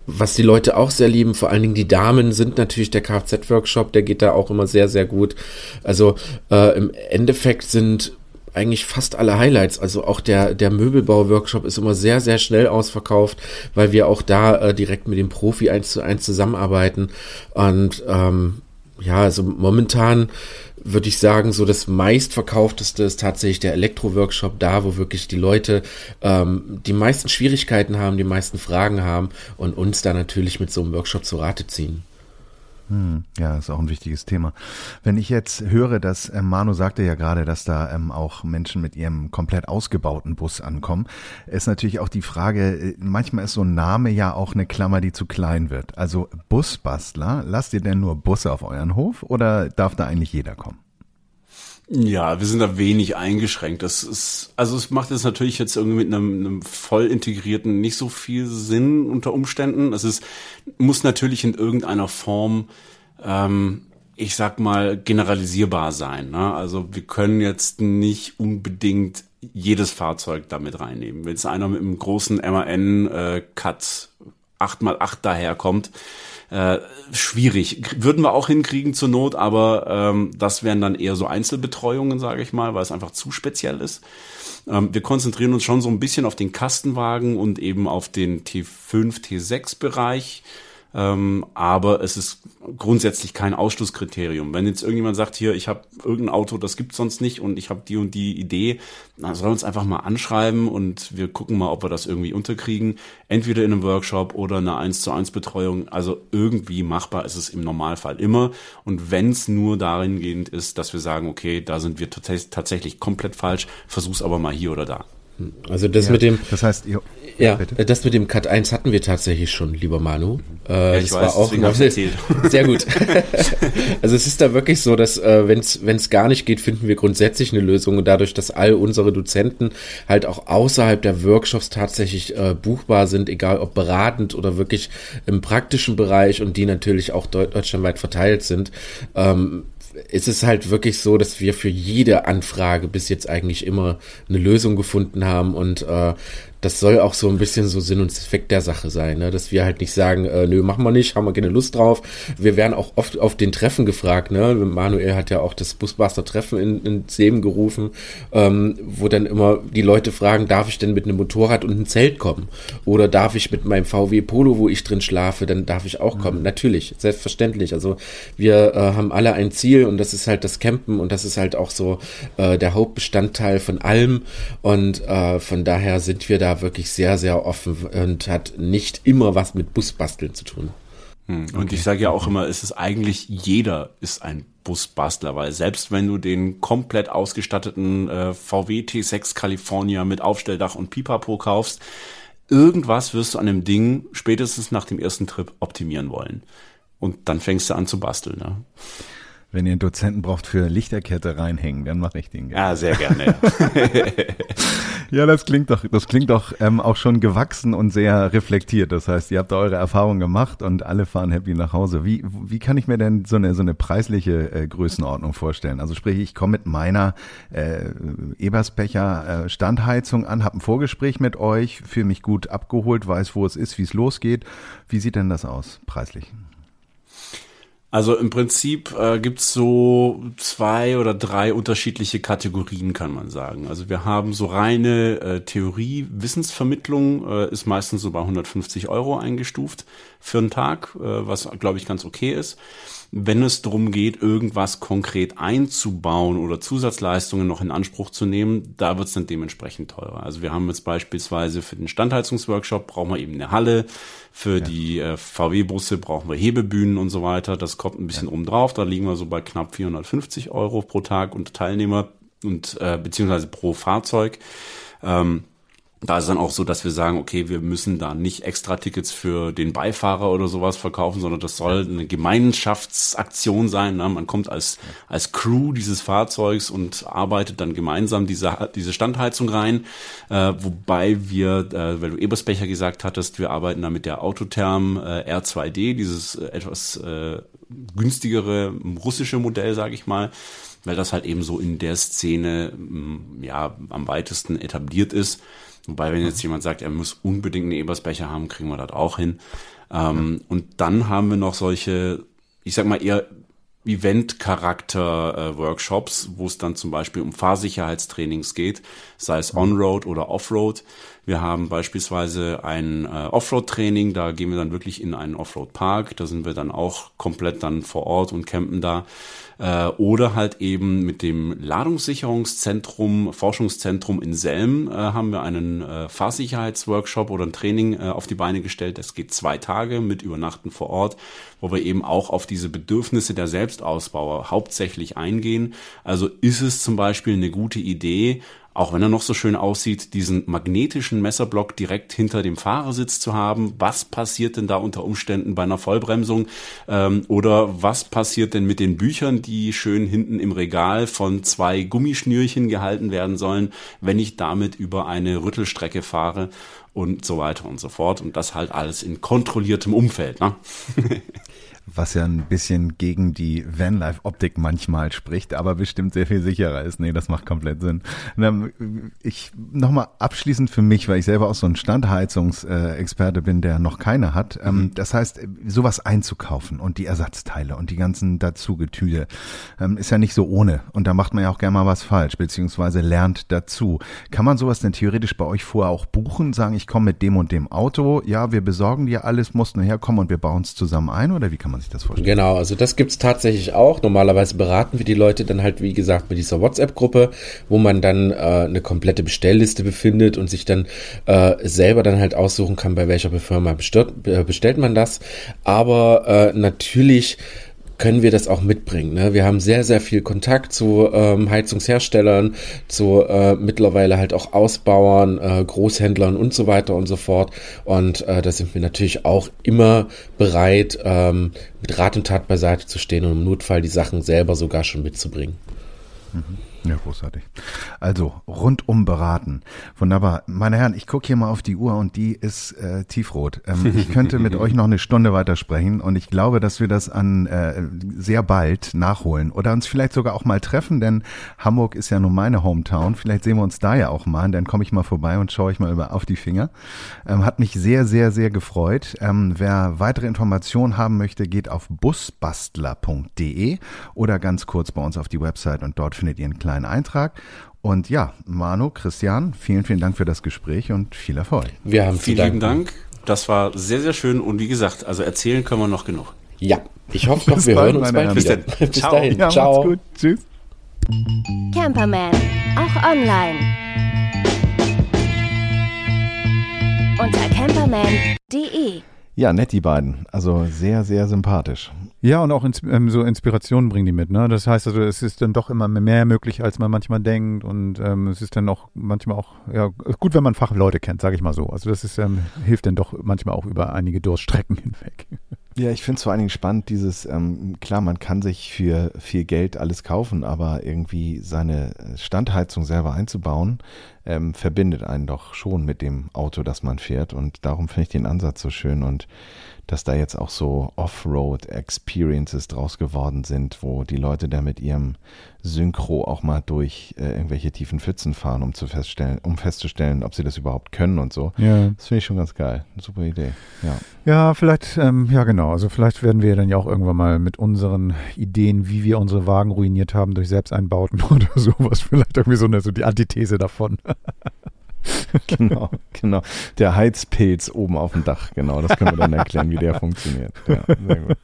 was die Leute auch sehr lieben, vor allen Dingen die Damen, sind natürlich der Kfz-Workshop, der geht da auch immer sehr, sehr gut. Also äh, im Endeffekt sind eigentlich fast alle Highlights. Also auch der, der Möbelbau-Workshop ist immer sehr, sehr schnell ausverkauft, weil wir auch da äh, direkt mit dem Profi eins zu eins zusammenarbeiten. Und ähm, ja, also momentan würde ich sagen, so das meistverkaufteste ist tatsächlich der Elektro-Workshop, da wo wirklich die Leute ähm, die meisten Schwierigkeiten haben, die meisten Fragen haben und uns da natürlich mit so einem Workshop zu Rate ziehen. Hm, ja, ist auch ein wichtiges Thema. Wenn ich jetzt höre, dass ähm, Manu sagte ja gerade, dass da ähm, auch Menschen mit ihrem komplett ausgebauten Bus ankommen, ist natürlich auch die Frage, äh, manchmal ist so ein Name ja auch eine Klammer, die zu klein wird. Also Busbastler, lasst ihr denn nur Busse auf euren Hof oder darf da eigentlich jeder kommen? Ja, wir sind da wenig eingeschränkt. Das ist, also es macht jetzt natürlich jetzt irgendwie mit einem, einem voll integrierten nicht so viel Sinn unter Umständen. Es ist, muss natürlich in irgendeiner Form, ähm, ich sag mal, generalisierbar sein. Ne? Also wir können jetzt nicht unbedingt jedes Fahrzeug damit reinnehmen. Wenn jetzt einer mit einem großen MAN äh, Cut 8x8 daherkommt, äh, schwierig. Würden wir auch hinkriegen zur Not, aber ähm, das wären dann eher so Einzelbetreuungen, sage ich mal, weil es einfach zu speziell ist. Ähm, wir konzentrieren uns schon so ein bisschen auf den Kastenwagen und eben auf den T5, T6 Bereich. Ähm, aber es ist grundsätzlich kein Ausschlusskriterium. Wenn jetzt irgendjemand sagt, hier, ich habe irgendein Auto, das gibt sonst nicht und ich habe die und die Idee, dann soll uns einfach mal anschreiben und wir gucken mal, ob wir das irgendwie unterkriegen. Entweder in einem Workshop oder eine 1 zu 1 Betreuung. Also irgendwie machbar ist es im Normalfall immer. Und wenn es nur darin gehend ist, dass wir sagen, okay, da sind wir tatsächlich komplett falsch, versuch's aber mal hier oder da. Also das ja, mit dem. Das heißt, ihr, ja, bitte? das mit dem Cut 1 hatten wir tatsächlich schon, lieber Manu. Äh, ja, ich das weiß, war auch noch, sehr gut. also es ist da wirklich so, dass äh, wenn es gar nicht geht, finden wir grundsätzlich eine Lösung und dadurch, dass all unsere Dozenten halt auch außerhalb der Workshops tatsächlich äh, buchbar sind, egal ob beratend oder wirklich im praktischen Bereich und die natürlich auch deutschlandweit verteilt sind, ähm, ist es halt wirklich so, dass wir für jede Anfrage bis jetzt eigentlich immer eine Lösung gefunden haben und äh, das soll auch so ein bisschen so Sinn und Effekt der Sache sein, ne? dass wir halt nicht sagen, äh, nö, machen wir nicht, haben wir keine Lust drauf. Wir werden auch oft auf den Treffen gefragt, ne? Manuel hat ja auch das Busbuster-Treffen in, ins Leben gerufen, ähm, wo dann immer die Leute fragen, darf ich denn mit einem Motorrad und einem Zelt kommen? Oder darf ich mit meinem VW Polo, wo ich drin schlafe, dann darf ich auch mhm. kommen? Natürlich, selbstverständlich. Also wir äh, haben alle ein Ziel und das ist halt das Campen und das ist halt auch so äh, der Hauptbestandteil von allem und äh, von daher sind wir da da wirklich sehr, sehr offen und hat nicht immer was mit Busbasteln zu tun. Hm. Und okay. ich sage ja auch immer, es ist eigentlich jeder ist ein Busbastler, weil selbst wenn du den komplett ausgestatteten äh, VW T6 California mit Aufstelldach und Pipapo kaufst, irgendwas wirst du an dem Ding spätestens nach dem ersten Trip optimieren wollen. Und dann fängst du an zu basteln. Ne? Wenn ihr einen Dozenten braucht für Lichterkette reinhängen, dann mache ich den gerne. Ja, sehr gerne. Ja, ja das klingt doch, das klingt doch ähm, auch schon gewachsen und sehr reflektiert. Das heißt, ihr habt eure Erfahrungen gemacht und alle fahren happy nach Hause. Wie, wie kann ich mir denn so eine, so eine preisliche äh, Größenordnung vorstellen? Also sprich, ich komme mit meiner äh, Ebersbecher äh, Standheizung an, habe ein Vorgespräch mit euch, fühle mich gut abgeholt, weiß, wo es ist, wie es losgeht. Wie sieht denn das aus, preislich? Also im Prinzip äh, gibt's so zwei oder drei unterschiedliche Kategorien, kann man sagen. Also wir haben so reine äh, Theorie, Wissensvermittlung äh, ist meistens so bei 150 Euro eingestuft für einen Tag, äh, was glaube ich ganz okay ist. Wenn es darum geht, irgendwas konkret einzubauen oder Zusatzleistungen noch in Anspruch zu nehmen, da wird es dann dementsprechend teurer. Also wir haben jetzt beispielsweise für den Standheizungsworkshop brauchen wir eben eine Halle, für ja. die äh, VW-Busse brauchen wir Hebebühnen und so weiter. Das kommt ein bisschen ja. oben drauf. Da liegen wir so bei knapp 450 Euro pro Tag und Teilnehmer und äh, beziehungsweise pro Fahrzeug. Ähm, da ist dann auch so, dass wir sagen, okay, wir müssen da nicht extra Tickets für den Beifahrer oder sowas verkaufen, sondern das soll eine Gemeinschaftsaktion sein. Ne? Man kommt als, als Crew dieses Fahrzeugs und arbeitet dann gemeinsam diese, diese Standheizung rein. Äh, wobei wir, äh, weil du Ebersbecher gesagt hattest, wir arbeiten da mit der Autotherm äh, R2D, dieses äh, etwas äh, günstigere russische Modell, sage ich mal weil das halt eben so in der Szene ja am weitesten etabliert ist. Wobei, wenn jetzt jemand sagt, er muss unbedingt einen Ebersbecher haben, kriegen wir das auch hin. Ähm, und dann haben wir noch solche, ich sag mal eher Event-Charakter-Workshops, äh, wo es dann zum Beispiel um Fahrsicherheitstrainings geht, sei es On-Road oder Off-Road. Wir haben beispielsweise ein äh, Offroad-Training, da gehen wir dann wirklich in einen Offroad-Park, da sind wir dann auch komplett dann vor Ort und campen da. Äh, oder halt eben mit dem Ladungssicherungszentrum, Forschungszentrum in Selm äh, haben wir einen äh, Fahrsicherheitsworkshop oder ein Training äh, auf die Beine gestellt. Das geht zwei Tage mit Übernachten vor Ort, wo wir eben auch auf diese Bedürfnisse der Selbstausbauer hauptsächlich eingehen. Also ist es zum Beispiel eine gute Idee, auch wenn er noch so schön aussieht, diesen magnetischen Messerblock direkt hinter dem Fahrersitz zu haben. Was passiert denn da unter Umständen bei einer Vollbremsung? Ähm, oder was passiert denn mit den Büchern, die schön hinten im Regal von zwei Gummischnürchen gehalten werden sollen, wenn ich damit über eine Rüttelstrecke fahre? Und so weiter und so fort. Und das halt alles in kontrolliertem Umfeld. Ne? was ja ein bisschen gegen die Vanlife-Optik manchmal spricht, aber bestimmt sehr viel sicherer ist. Nee, das macht komplett Sinn. Ich nochmal abschließend für mich, weil ich selber auch so ein Standheizungsexperte bin, der noch keine hat. Ähm, mhm. Das heißt, sowas einzukaufen und die Ersatzteile und die ganzen Dazugetüde ähm, ist ja nicht so ohne. Und da macht man ja auch gerne mal was falsch, beziehungsweise lernt dazu. Kann man sowas denn theoretisch bei euch vorher auch buchen? Sagen, ich komme mit dem und dem Auto, ja, wir besorgen dir alles, musst nur herkommen und wir bauen es zusammen ein oder wie kann man man sich das vorstellen? Genau, also das gibt es tatsächlich auch. Normalerweise beraten wir die Leute dann halt, wie gesagt, mit dieser WhatsApp-Gruppe, wo man dann äh, eine komplette Bestellliste befindet und sich dann äh, selber dann halt aussuchen kann, bei welcher Firma bestellt, äh, bestellt man das. Aber äh, natürlich können wir das auch mitbringen. Ne? Wir haben sehr, sehr viel Kontakt zu ähm, Heizungsherstellern, zu äh, mittlerweile halt auch Ausbauern, äh, Großhändlern und so weiter und so fort. Und äh, da sind wir natürlich auch immer bereit, ähm, mit Rat und Tat beiseite zu stehen und im Notfall die Sachen selber sogar schon mitzubringen. Mhm. Ja, großartig. Also rundum beraten. Wunderbar. Meine Herren, ich gucke hier mal auf die Uhr und die ist äh, tiefrot. Ähm, ich könnte mit euch noch eine Stunde weitersprechen und ich glaube, dass wir das an äh, sehr bald nachholen oder uns vielleicht sogar auch mal treffen, denn Hamburg ist ja nun meine Hometown. Vielleicht sehen wir uns da ja auch mal und dann komme ich mal vorbei und schaue ich mal über auf die Finger. Ähm, hat mich sehr, sehr, sehr gefreut. Ähm, wer weitere Informationen haben möchte, geht auf busbastler.de oder ganz kurz bei uns auf die Website und dort findet ihr einen kleinen Eintrag. Und ja, Manu, Christian, vielen, vielen Dank für das Gespräch und viel Erfolg. Wir haben vielen lieben Dank. Das war sehr, sehr schön und wie gesagt, also erzählen können wir noch genug. Ja, ich hoffe noch, wir hören uns bald wieder. Bis, Bis dahin. Ja, Ciao. Gut. Tschüss. Camperman, auch online. Unter camperman.de ja, nett die beiden. Also sehr, sehr sympathisch. Ja, und auch ins, ähm, so Inspirationen bringen die mit. Ne? Das heißt also, es ist dann doch immer mehr möglich, als man manchmal denkt. Und ähm, es ist dann auch manchmal auch ja, gut, wenn man Fachleute kennt, sage ich mal so. Also das ist, ähm, hilft dann doch manchmal auch über einige Durststrecken hinweg. Ja, ich finde es vor allen Dingen spannend, dieses, ähm, klar, man kann sich für viel Geld alles kaufen, aber irgendwie seine Standheizung selber einzubauen, ähm, verbindet einen doch schon mit dem Auto, das man fährt. Und darum finde ich den Ansatz so schön und dass da jetzt auch so Offroad-Experiences draus geworden sind, wo die Leute da mit ihrem Synchro auch mal durch äh, irgendwelche tiefen Pfützen fahren, um zu feststellen, um festzustellen, ob sie das überhaupt können und so. Ja. Das finde ich schon ganz geil. Eine super Idee. Ja. Ja, vielleicht, ähm, ja genau. Also vielleicht werden wir dann ja auch irgendwann mal mit unseren Ideen, wie wir unsere Wagen ruiniert haben durch Selbsteinbauten oder sowas, vielleicht irgendwie so eine so die Antithese davon. genau, genau. Der Heizpilz oben auf dem Dach, genau. Das können wir dann erklären, wie der funktioniert. Ja, sehr gut.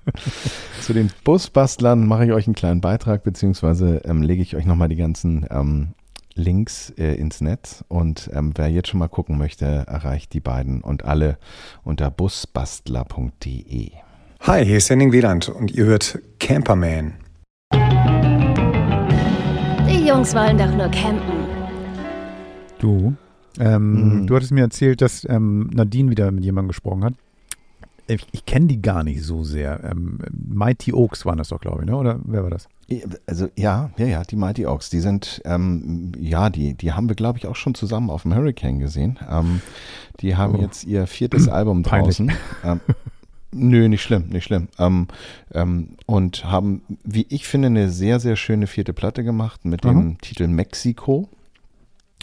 Zu den Busbastlern mache ich euch einen kleinen Beitrag, beziehungsweise ähm, lege ich euch nochmal die ganzen ähm, Links äh, ins Netz. Und ähm, wer jetzt schon mal gucken möchte, erreicht die beiden und alle unter busbastler.de. Hi, hier ist Henning Wieland und ihr hört Camperman. Die Jungs wollen doch nur campen. Du, ähm, Mhm. du hattest mir erzählt, dass ähm, Nadine wieder mit jemandem gesprochen hat. Ich, ich kenne die gar nicht so sehr. Ähm, Mighty Oaks waren das doch, glaube ich, ne? Oder wer war das? Also ja, ja, ja, die Mighty Oaks, die sind, ähm, ja, die, die haben wir, glaube ich, auch schon zusammen auf dem Hurricane gesehen. Ähm, die haben Oh. jetzt ihr viertes Album draußen. Ähm, nö, nicht schlimm, nicht schlimm. Ähm, ähm, und haben, wie ich finde, eine sehr, sehr schöne vierte Platte gemacht mit dem Mhm. Titel Mexiko.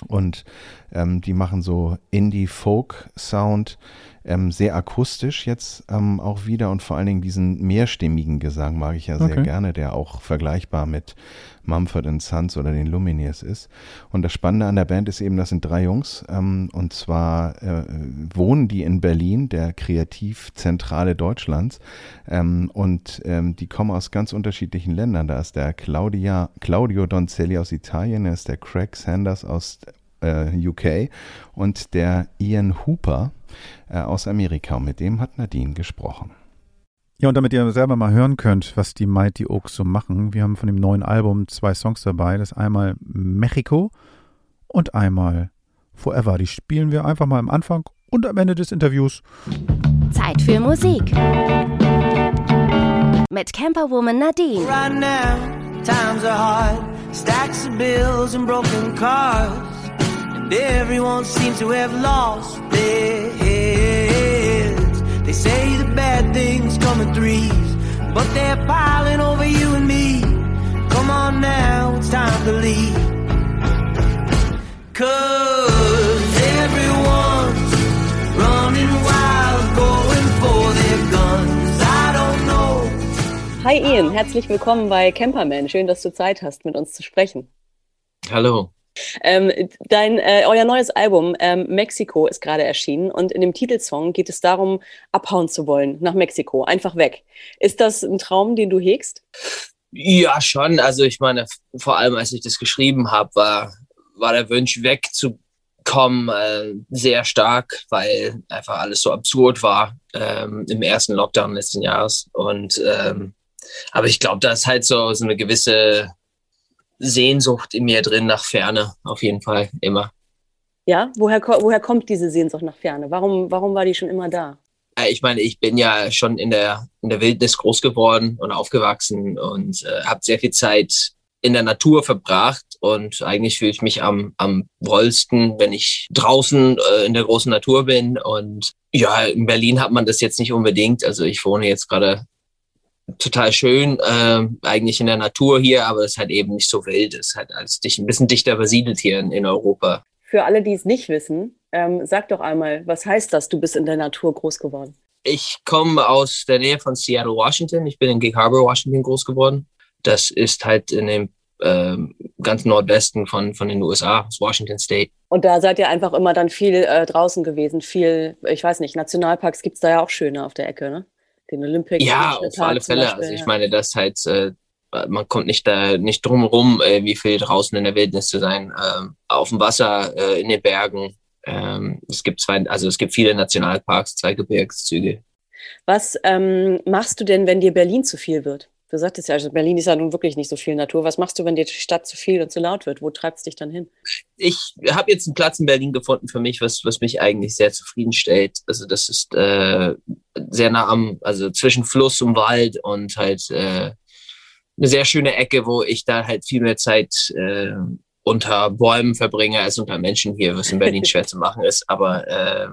Und ähm, die machen so Indie-Folk-Sound, ähm, sehr akustisch jetzt ähm, auch wieder und vor allen Dingen diesen mehrstimmigen Gesang mag ich ja sehr Okay. gerne, der auch vergleichbar mit Mumford Sons oder den Lumineers ist. Und das Spannende an der Band ist eben, das sind drei Jungs ähm, und zwar äh, wohnen die in Berlin, der Kreativzentrale Deutschlands ähm, und ähm, die kommen aus ganz unterschiedlichen Ländern. Da ist der Claudia, Claudio Donzelli aus Italien, da ist der Craig Sanders aus äh, UK und der Ian Hooper äh, aus Amerika. Und mit dem hat Nadine gesprochen. Ja, und damit ihr selber mal hören könnt, was die Mighty Oaks so machen, wir haben von dem neuen Album zwei Songs dabei. Das ist einmal Mexico und einmal Forever. Die spielen wir einfach mal am Anfang und am Ende des Interviews. Zeit für Musik. Mit Camperwoman Nadine Right now, times are hard. Stacks of bills and broken cars. And everyone seems to have lost their heads. They say the bad things come in threes, but they're piling over you and me. Come on now, it's time to leave. Cause everyone's running wild, going for their guns. I don't know. Hi Ian, herzlich willkommen bei Camperman. Schön, dass du Zeit hast, mit uns zu sprechen. Hallo. Ähm, dein, äh, euer neues Album ähm, Mexiko ist gerade erschienen und in dem Titelsong geht es darum, abhauen zu wollen nach Mexiko, einfach weg. Ist das ein Traum, den du hegst? Ja, schon. Also ich meine, vor allem als ich das geschrieben habe, war, war der Wunsch wegzukommen äh, sehr stark, weil einfach alles so absurd war ähm, im ersten Lockdown letzten Jahres. Und ähm, aber ich glaube, da ist halt so, so eine gewisse Sehnsucht in mir drin nach Ferne, auf jeden Fall, immer. Ja, woher, woher kommt diese Sehnsucht nach Ferne? Warum, warum war die schon immer da? Äh, Ich meine, ich bin ja schon in der, in der Wildnis groß geworden und aufgewachsen und äh, habe sehr viel Zeit in der Natur verbracht und eigentlich fühle ich mich am, am wohlsten, wenn ich draußen äh, in der großen Natur bin. Und ja, in Berlin hat man das jetzt nicht unbedingt. Also ich wohne jetzt gerade total schön, äh, eigentlich in der Natur hier, aber es ist halt eben nicht so wild. Es ist halt alles dicht, ein bisschen dichter besiedelt hier in, in Europa. Für alle, die es nicht wissen, ähm, sag doch einmal, was heißt das, du bist in der Natur groß geworden? Ich komme aus der Nähe von Seattle, Washington. Ich bin in Gig Harbor, Washington groß geworden. Das ist halt in dem ähm, ganz Nordwesten von, von den USA, aus Washington State. Und da seid ihr einfach immer dann viel äh, draußen gewesen, viel, ich weiß nicht, Nationalparks gibt's da ja auch schöne auf der Ecke, ne? Den Olympic. Ja, auf Park alle Fälle. Beispiel, Also ich ja. meine, das halt, äh, man kommt nicht da nicht drum rum, äh, wie viel draußen in der Wildnis zu sein. Ähm, auf dem Wasser, äh, in den Bergen. Ähm, es gibt zwei, also es gibt viele Nationalparks, zwei Gebirgszüge. Was ähm, machst du denn, wenn dir Berlin zu viel wird? Du sagtest ja, also Berlin ist ja nun wirklich nicht so viel Natur. Was machst du, wenn die Stadt zu viel und zu laut wird? Wo treibst du dich dann hin? Ich habe jetzt einen Platz in Berlin gefunden für mich, was, was mich eigentlich sehr zufriedenstellt. Also das ist äh, sehr nah am, also zwischen Fluss und Wald und halt äh, eine sehr schöne Ecke, wo ich da halt viel mehr Zeit äh, unter Bäumen verbringe als unter Menschen hier, was in Berlin schwer zu machen ist. Aber äh,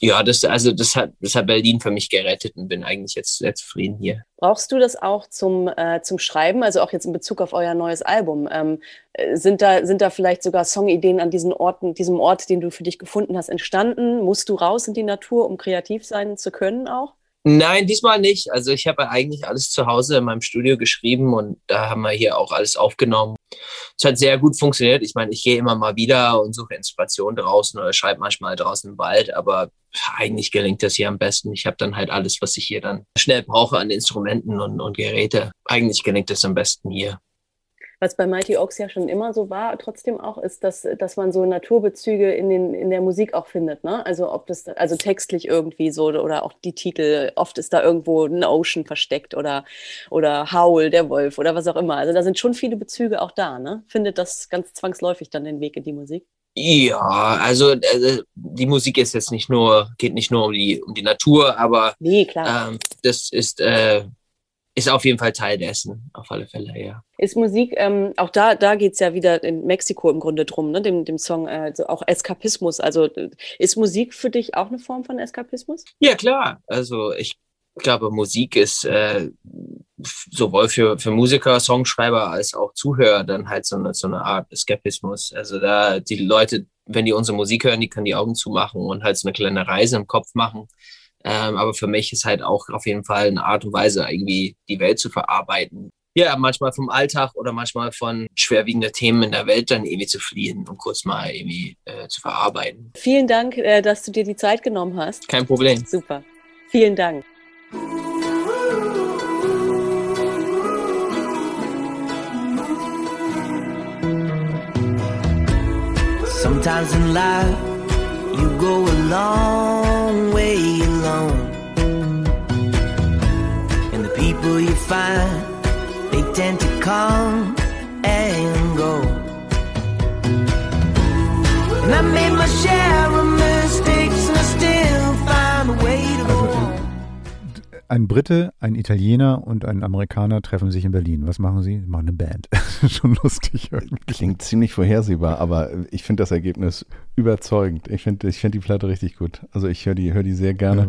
ja, das, also das hat, das hat Berlin für mich gerettet und bin eigentlich jetzt sehr zufrieden hier. Brauchst du das auch zum, äh, zum Schreiben, also auch jetzt in Bezug auf euer neues Album? Ähm, äh, sind, da, sind da vielleicht sogar Songideen an diesen Orten, diesem Ort, den du für dich gefunden hast, entstanden? Musst du raus in die Natur, um kreativ sein zu können auch? Nein, diesmal nicht. Also ich habe eigentlich alles zu Hause in meinem Studio geschrieben und da haben wir hier auch alles aufgenommen. Es hat sehr gut funktioniert. Ich meine, ich gehe immer mal wieder und suche Inspiration draußen oder schreibe manchmal draußen im Wald, aber eigentlich gelingt das hier am besten. Ich habe dann halt alles, was ich hier dann schnell brauche an Instrumenten und, und Geräte. Eigentlich gelingt das am besten hier was bei Mighty Oaks ja schon immer so war, trotzdem auch, ist, dass, dass man so Naturbezüge in, den, in der Musik auch findet. Ne? Also ob das, also textlich irgendwie so oder auch die Titel, oft ist da irgendwo ein Ocean versteckt oder, oder Howl, der Wolf oder was auch immer. Also da sind schon viele Bezüge auch da, ne? Findet das ganz zwangsläufig dann den Weg in die Musik? Ja, also äh, die Musik ist jetzt nicht nur, geht nicht nur um die, um die Natur, aber nee, klar. Ähm, das ist äh, ist auf jeden Fall Teil dessen, auf alle Fälle, ja. Ist Musik, ähm, auch da, da geht es ja wieder in Mexiko im Grunde drum, ne? dem, dem Song, äh, also auch Eskapismus. Also ist Musik für dich auch eine Form von Eskapismus? Ja, klar. Also ich glaube, Musik ist äh, sowohl für, für Musiker, Songschreiber als auch Zuhörer dann halt so eine, so eine Art Eskapismus. Also da die Leute, wenn die unsere Musik hören, die können die Augen zumachen und halt so eine kleine Reise im Kopf machen ähm, aber für mich ist halt auch auf jeden Fall eine Art und Weise, irgendwie die Welt zu verarbeiten. Ja, manchmal vom Alltag oder manchmal von schwerwiegenden Themen in der Welt dann irgendwie zu fliehen und kurz mal irgendwie äh, zu verarbeiten. Vielen Dank, äh, dass du dir die Zeit genommen hast. Kein Problem. Super. Vielen Dank. Sometimes in life go a long way alone. And the people you find, they tend to come and go. And I made my share of Ein Brite, ein Italiener und ein Amerikaner treffen sich in Berlin. Was machen sie? Machen eine Band. Schon lustig irgendwie. Klingt ziemlich vorhersehbar, aber ich finde das Ergebnis überzeugend. Ich finde ich find die Platte richtig gut. Also ich höre die, hör die sehr gerne.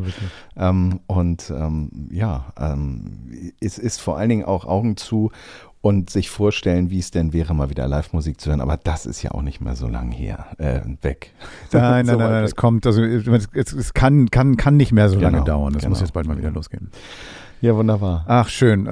Ja, ähm, und ähm, ja, ähm, es ist vor allen Dingen auch Augen zu und sich vorstellen, wie es denn wäre, mal wieder Live-Musik zu hören. Aber das ist ja auch nicht mehr so lang her äh, weg. Nein, so nein, nein, nein, das kommt. Also es, es, kann, kann, kann nicht mehr so genau, lange dauern. Das genau, muss jetzt bald mal wieder losgehen. Ja, wunderbar. Ach, schön.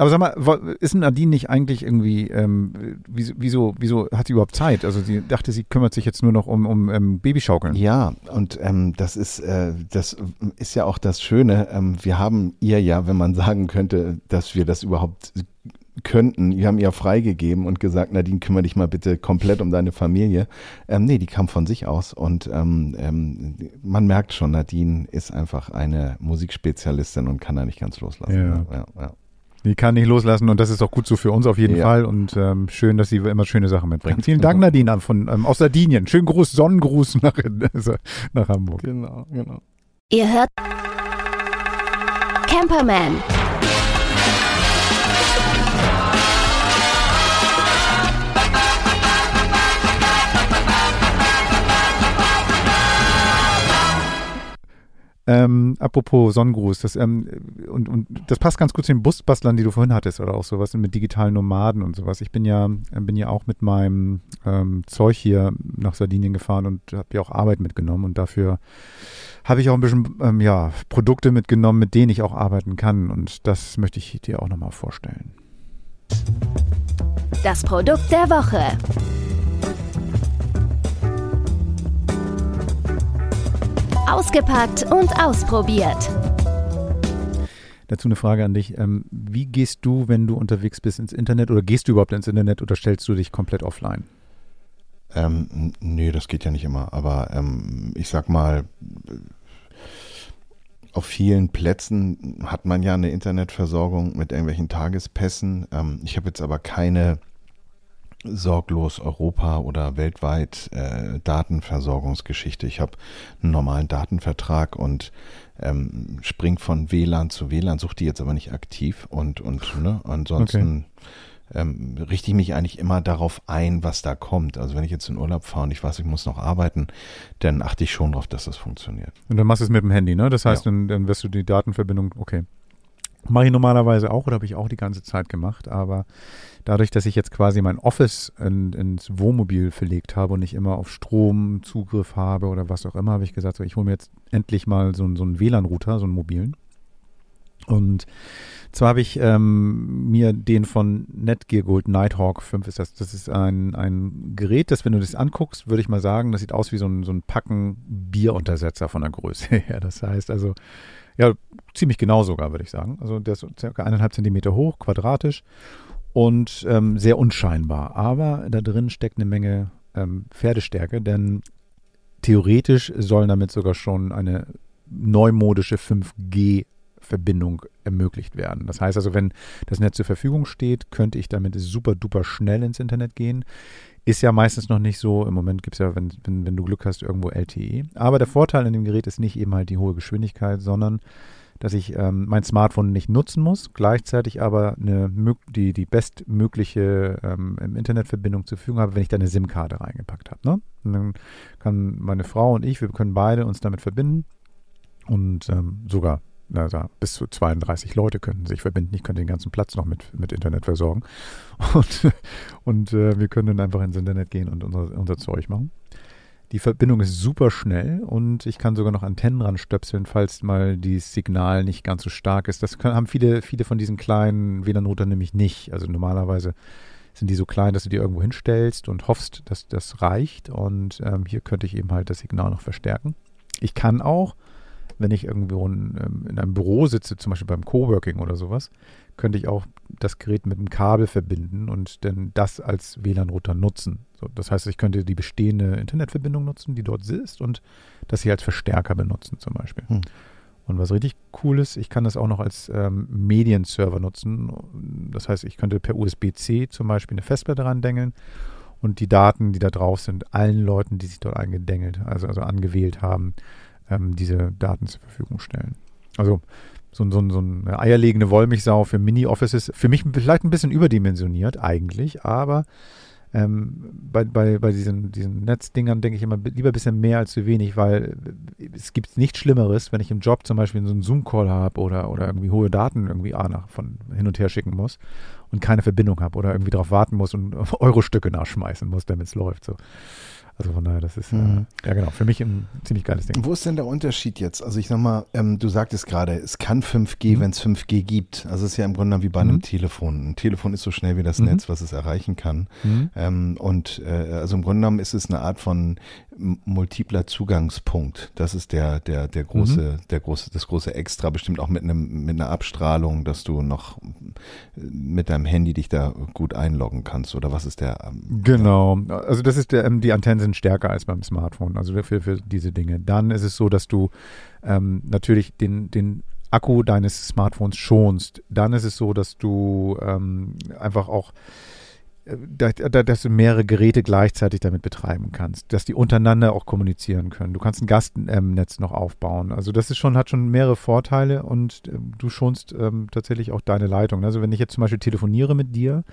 Aber sag mal, ist Nadine nicht eigentlich irgendwie, ähm, wieso, wieso hat sie überhaupt Zeit? Also sie dachte, sie kümmert sich jetzt nur noch um, um ähm, Babyschaukeln. Ja, und ähm, das ist, äh, das ist ja auch das Schöne. Ähm, wir haben ihr ja, wenn man sagen könnte, dass wir das überhaupt könnten. Wir haben ihr freigegeben und gesagt, Nadine, kümmere dich mal bitte komplett um deine Familie. Ähm, nee, die kam von sich aus und ähm, ähm, man merkt schon, Nadine ist einfach eine Musikspezialistin und kann da nicht ganz loslassen. Ja. Ja, ja. Die kann nicht loslassen und das ist auch gut so für uns auf jeden ja. Fall und ähm, schön, dass sie immer schöne Sachen mitbringt. Vielen Dank, Nadine, von, ähm, aus Sardinien. Schönen Gruß, Sonnengruß nach, nach Hamburg. Genau, genau. Ihr hört Camperman. Ähm, apropos Sonnengruß, das, ähm, und, und das passt ganz gut zu den Busbastlern, die du vorhin hattest oder auch sowas mit digitalen Nomaden und sowas. Ich bin ja, äh, bin ja auch mit meinem ähm, Zeug hier nach Sardinien gefahren und habe ja auch Arbeit mitgenommen und dafür habe ich auch ein bisschen ähm, ja, Produkte mitgenommen, mit denen ich auch arbeiten kann und das möchte ich dir auch nochmal vorstellen. Das Produkt der Woche. Ausgepackt und ausprobiert. Dazu eine Frage an dich. Ähm, wie gehst du, wenn du unterwegs bist, ins Internet oder gehst du überhaupt ins Internet oder stellst du dich komplett offline? Ähm, nee, das geht ja nicht immer. Aber ähm, ich sag mal, auf vielen Plätzen hat man ja eine Internetversorgung mit irgendwelchen Tagespässen. Ähm, ich habe jetzt aber keine sorglos Europa oder weltweit äh, Datenversorgungsgeschichte. Ich habe einen normalen Datenvertrag und ähm, springt von WLAN zu WLAN, sucht die jetzt aber nicht aktiv und und ne, ansonsten okay. ähm, richte ich mich eigentlich immer darauf ein, was da kommt. Also wenn ich jetzt in Urlaub fahre und ich weiß, ich muss noch arbeiten, dann achte ich schon darauf, dass das funktioniert. Und dann machst du es mit dem Handy, ne? Das heißt, ja. dann, dann wirst du die Datenverbindung, okay. Mache ich normalerweise auch oder habe ich auch die ganze Zeit gemacht, aber dadurch, dass ich jetzt quasi mein Office in, ins Wohnmobil verlegt habe und nicht immer auf Strom Zugriff habe oder was auch immer, habe ich gesagt, so, ich hole mir jetzt endlich mal so, so einen WLAN-Router, so einen mobilen. Und zwar habe ich ähm, mir den von Netgear geholt, Nighthawk 5 ist das. Das ist ein, ein Gerät, das, wenn du das anguckst, würde ich mal sagen, das sieht aus wie so ein, so ein Packen Bieruntersetzer von der Größe her. Das heißt also, ja, ziemlich genau sogar, würde ich sagen. Also der ist circa eineinhalb Zentimeter hoch, quadratisch und ähm, sehr unscheinbar. Aber da drin steckt eine Menge ähm, Pferdestärke, denn theoretisch soll damit sogar schon eine neumodische 5G-Verbindung ermöglicht werden. Das heißt also, wenn das Netz zur Verfügung steht, könnte ich damit super duper schnell ins Internet gehen. Ist ja meistens noch nicht so. Im Moment gibt es ja, wenn, wenn, wenn du Glück hast, irgendwo LTE. Aber der Vorteil in dem Gerät ist nicht eben halt die hohe Geschwindigkeit, sondern dass ich ähm, mein Smartphone nicht nutzen muss, gleichzeitig aber eine, die, die bestmögliche ähm, Internetverbindung zur Verfügung habe, wenn ich da eine SIM-Karte reingepackt habe. Ne? Dann kann meine Frau und ich, wir können beide uns damit verbinden und ähm, sogar also bis zu 32 Leute könnten sich verbinden. Ich könnte den ganzen Platz noch mit, mit Internet versorgen. Und, und äh, wir können dann einfach ins Internet gehen und unser, unser Zeug machen. Die Verbindung ist super schnell und ich kann sogar noch Antennen ranstöpseln, falls mal das Signal nicht ganz so stark ist. Das können, haben viele, viele von diesen kleinen WLAN-Routern nämlich nicht. Also normalerweise sind die so klein, dass du die irgendwo hinstellst und hoffst, dass das reicht. Und ähm, hier könnte ich eben halt das Signal noch verstärken. Ich kann auch, wenn ich irgendwo in, ähm, in einem Büro sitze, zum Beispiel beim Coworking oder sowas, könnte ich auch das Gerät mit einem Kabel verbinden und dann das als WLAN-Router nutzen. So, das heißt, ich könnte die bestehende Internetverbindung nutzen, die dort ist, und das hier als Verstärker benutzen zum Beispiel. Hm. Und was richtig cool ist, ich kann das auch noch als ähm, Medienserver nutzen. Das heißt, ich könnte per USB-C zum Beispiel eine Festplatte randengeln und die Daten, die da drauf sind, allen Leuten, die sich dort eingedengelt, also, also angewählt haben, ähm, diese Daten zur Verfügung stellen. Also so, so, so eine eierlegende Wollmilchsau für Mini-Offices. Für mich vielleicht ein bisschen überdimensioniert eigentlich, aber ähm, bei, bei, bei diesen, diesen Netzdingern denke ich immer lieber ein bisschen mehr als zu wenig, weil es gibt nichts Schlimmeres, wenn ich im Job zum Beispiel so einen Zoom-Call habe oder, oder irgendwie hohe Daten irgendwie A nach, von hin und her schicken muss und keine Verbindung habe oder irgendwie darauf warten muss und Euro-Stücke nachschmeißen muss, damit es läuft. So. Also von daher, das ist, äh, mhm. äh, ja genau, für mich ein ziemlich geiles Ding. Wo ist denn der Unterschied jetzt? Also ich sag mal, ähm, du sagtest gerade, es kann 5G, mhm. wenn es 5G gibt. Also es ist ja im Grunde wie bei einem mhm. Telefon. Ein Telefon ist so schnell wie das mhm. Netz, was es erreichen kann. Mhm. Ähm, und äh, also im Grunde genommen ist es eine Art von multipler Zugangspunkt. Das ist der, der, der große, mhm. der große, das große Extra, bestimmt auch mit einem, mit einer Abstrahlung, dass du noch mit deinem Handy dich da gut einloggen kannst. Oder was ist der? Ähm, genau. Also das ist der, ähm, die Antennen sind stärker als beim Smartphone, also für, für diese Dinge. Dann ist es so, dass du ähm, natürlich den, den Akku deines Smartphones schonst. Dann ist es so, dass du ähm, einfach auch dass du mehrere Geräte gleichzeitig damit betreiben kannst, dass die untereinander auch kommunizieren können. Du kannst ein Gastnetz noch aufbauen. Also das ist schon, hat schon mehrere Vorteile und ähm, du schonst ähm, tatsächlich auch deine Leitung. Also wenn ich jetzt zum Beispiel telefoniere mit dir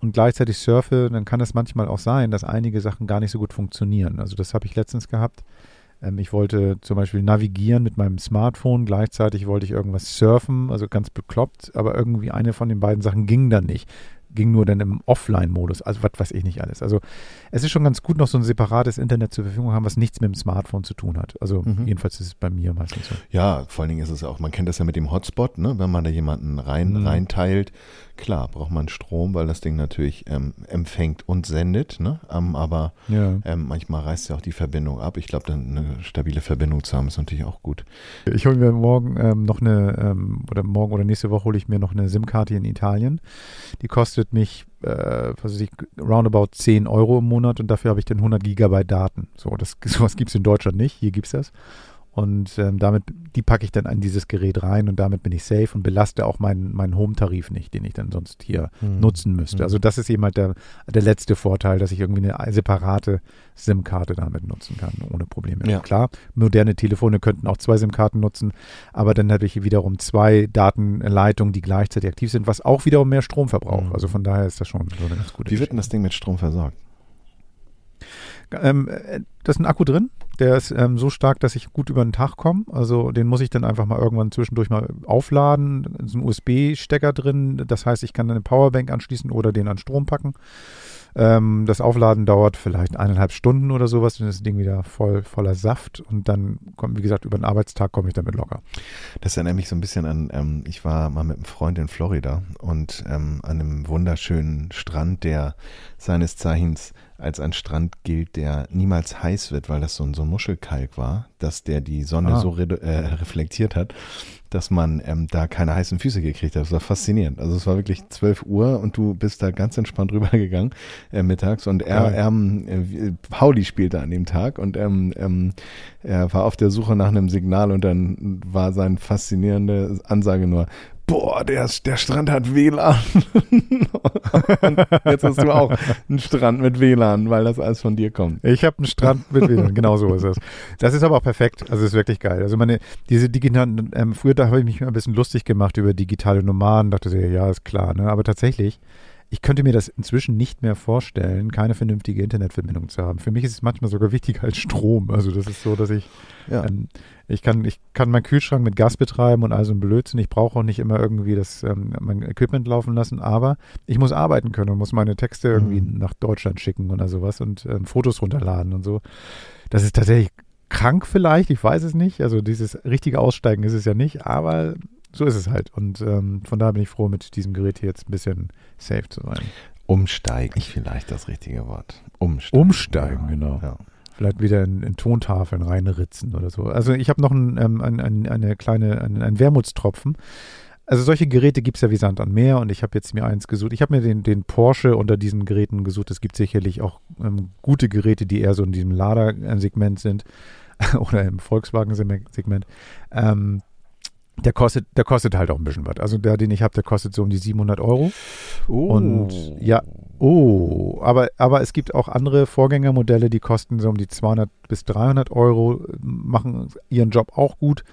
und gleichzeitig surfe, dann kann es manchmal auch sein, dass einige Sachen gar nicht so gut funktionieren. Also das habe ich letztens gehabt. Ähm, ich wollte zum Beispiel navigieren mit meinem Smartphone, gleichzeitig wollte ich irgendwas surfen, also ganz bekloppt, aber irgendwie eine von den beiden Sachen ging dann nicht ging nur dann im Offline-Modus, also was weiß ich nicht alles. Also es ist schon ganz gut, noch so ein separates Internet zur Verfügung haben, was nichts mit dem Smartphone zu tun hat. Also mhm. jedenfalls ist es bei mir meistens so. Ja, vor allen Dingen ist es auch, man kennt das ja mit dem Hotspot, ne? wenn man da jemanden rein, mhm. reinteilt, Klar, braucht man Strom, weil das Ding natürlich ähm, empfängt und sendet, ne? Ähm, aber ja. ähm, manchmal reißt ja auch die Verbindung ab. Ich glaube, dann eine stabile Verbindung zu haben, ist natürlich auch gut. Ich hole mir morgen ähm, noch eine, ähm, oder morgen oder nächste Woche hole ich mir noch eine SIM-Karte in Italien. Die kostet mich, äh, was weiß ich, roundabout 10 Euro im Monat und dafür habe ich dann 100 Gigabyte Daten. So, das, sowas gibt es in Deutschland nicht. Hier gibt es das. Und ähm, damit, die packe ich dann an dieses Gerät rein und damit bin ich safe und belaste auch meinen, meinen Home-Tarif nicht, den ich dann sonst hier Hm. nutzen müsste. Hm. Also das ist eben halt der, der letzte Vorteil, dass ich irgendwie eine separate SIM-Karte damit nutzen kann, ohne Probleme. Ja. Klar, moderne Telefone könnten auch zwei SIM-Karten nutzen, aber dann habe ich wiederum zwei Datenleitungen, die gleichzeitig aktiv sind, was auch wiederum mehr Strom verbraucht. Mhm. Also von daher ist das schon so eine ganz gute Wie wird denn das Ding mit Strom versorgt? Ähm, äh, da ist ein Akku drin, der ist ähm, so stark, dass ich gut über den Tag komme. Also den muss ich dann einfach mal irgendwann zwischendurch mal aufladen. Da ist ein USB-Stecker drin, das heißt, ich kann eine Powerbank anschließen oder den an Strom packen. Ähm, das Aufladen dauert vielleicht eineinhalb Stunden oder sowas, dann ist das Ding wieder voll voller Saft und dann kommt, wie gesagt, über den Arbeitstag komme ich damit locker. Das erinnert mich so ein bisschen an, ähm, ich war mal mit einem Freund in Florida und ähm, an einem wunderschönen Strand, der seines Zeichens als ein Strand gilt, der niemals heiß wird, weil das so ein, so ein Muschelkalk war, dass der die Sonne Ah. so redu- äh, reflektiert hat, dass man ähm, da keine heißen Füße gekriegt hat. Das war faszinierend. Also es war wirklich 12 Uhr und du bist da ganz entspannt rübergegangen äh, mittags und er, er ähm, äh, Pauli spielte an dem Tag und ähm, ähm, er war auf der Suche nach einem Signal und dann war seine faszinierende Ansage nur, boah, der, der Strand hat WLAN. und jetzt hast du auch einen Strand mit WLAN, weil das alles von dir kommt. Ich habe einen Strand mit WLAN, genau so ist es. Das ist aber auch perfekt, also ist wirklich geil. Also meine, diese digitalen, ähm, früher da habe ich mich ein bisschen lustig gemacht über digitale Nomaden, dachte so, ja, ist klar, ne? aber tatsächlich, ich könnte mir das inzwischen nicht mehr vorstellen, keine vernünftige Internetverbindung zu haben. Für mich ist es manchmal sogar wichtiger als Strom. Also das ist so, dass ich, Ja. ähm, ich kann, ich kann meinen Kühlschrank mit Gas betreiben und also ein Blödsinn. Ich brauche auch nicht immer irgendwie das, ähm, mein Equipment laufen lassen, aber ich muss arbeiten können und muss meine Texte irgendwie Mhm. nach Deutschland schicken oder sowas und ähm, Fotos runterladen und so. Das ist tatsächlich krank vielleicht, ich weiß es nicht. Also dieses richtige Aussteigen ist es ja nicht, aber so ist es halt. Und ähm, von daher bin ich froh, mit diesem Gerät hier jetzt ein bisschen safe zu sein. Umsteigen, vielleicht das richtige Wort. Umsteigen. Umsteigen, genau. Ja. Vielleicht wieder in, in Tontafeln reinritzen oder so. Also ich habe noch ein, ähm, ein, ein, eine kleine, ein, ein Wermutstropfen. Also solche Geräte gibt es ja wie Sand an Meer und ich habe jetzt mir eins gesucht. Ich habe mir den, den Porsche unter diesen Geräten gesucht. Es gibt sicherlich auch ähm, gute Geräte, die eher so in diesem Lader-Segment sind oder im Volkswagen-Segment. Ähm, der kostet, der kostet halt auch ein bisschen was. Also der, den ich habe, der kostet so um die 700 Euro. Und ja, oh, aber, aber es gibt auch andere Vorgängermodelle, die kosten so um die 200 bis 300 Euro, machen ihren Job auch gut.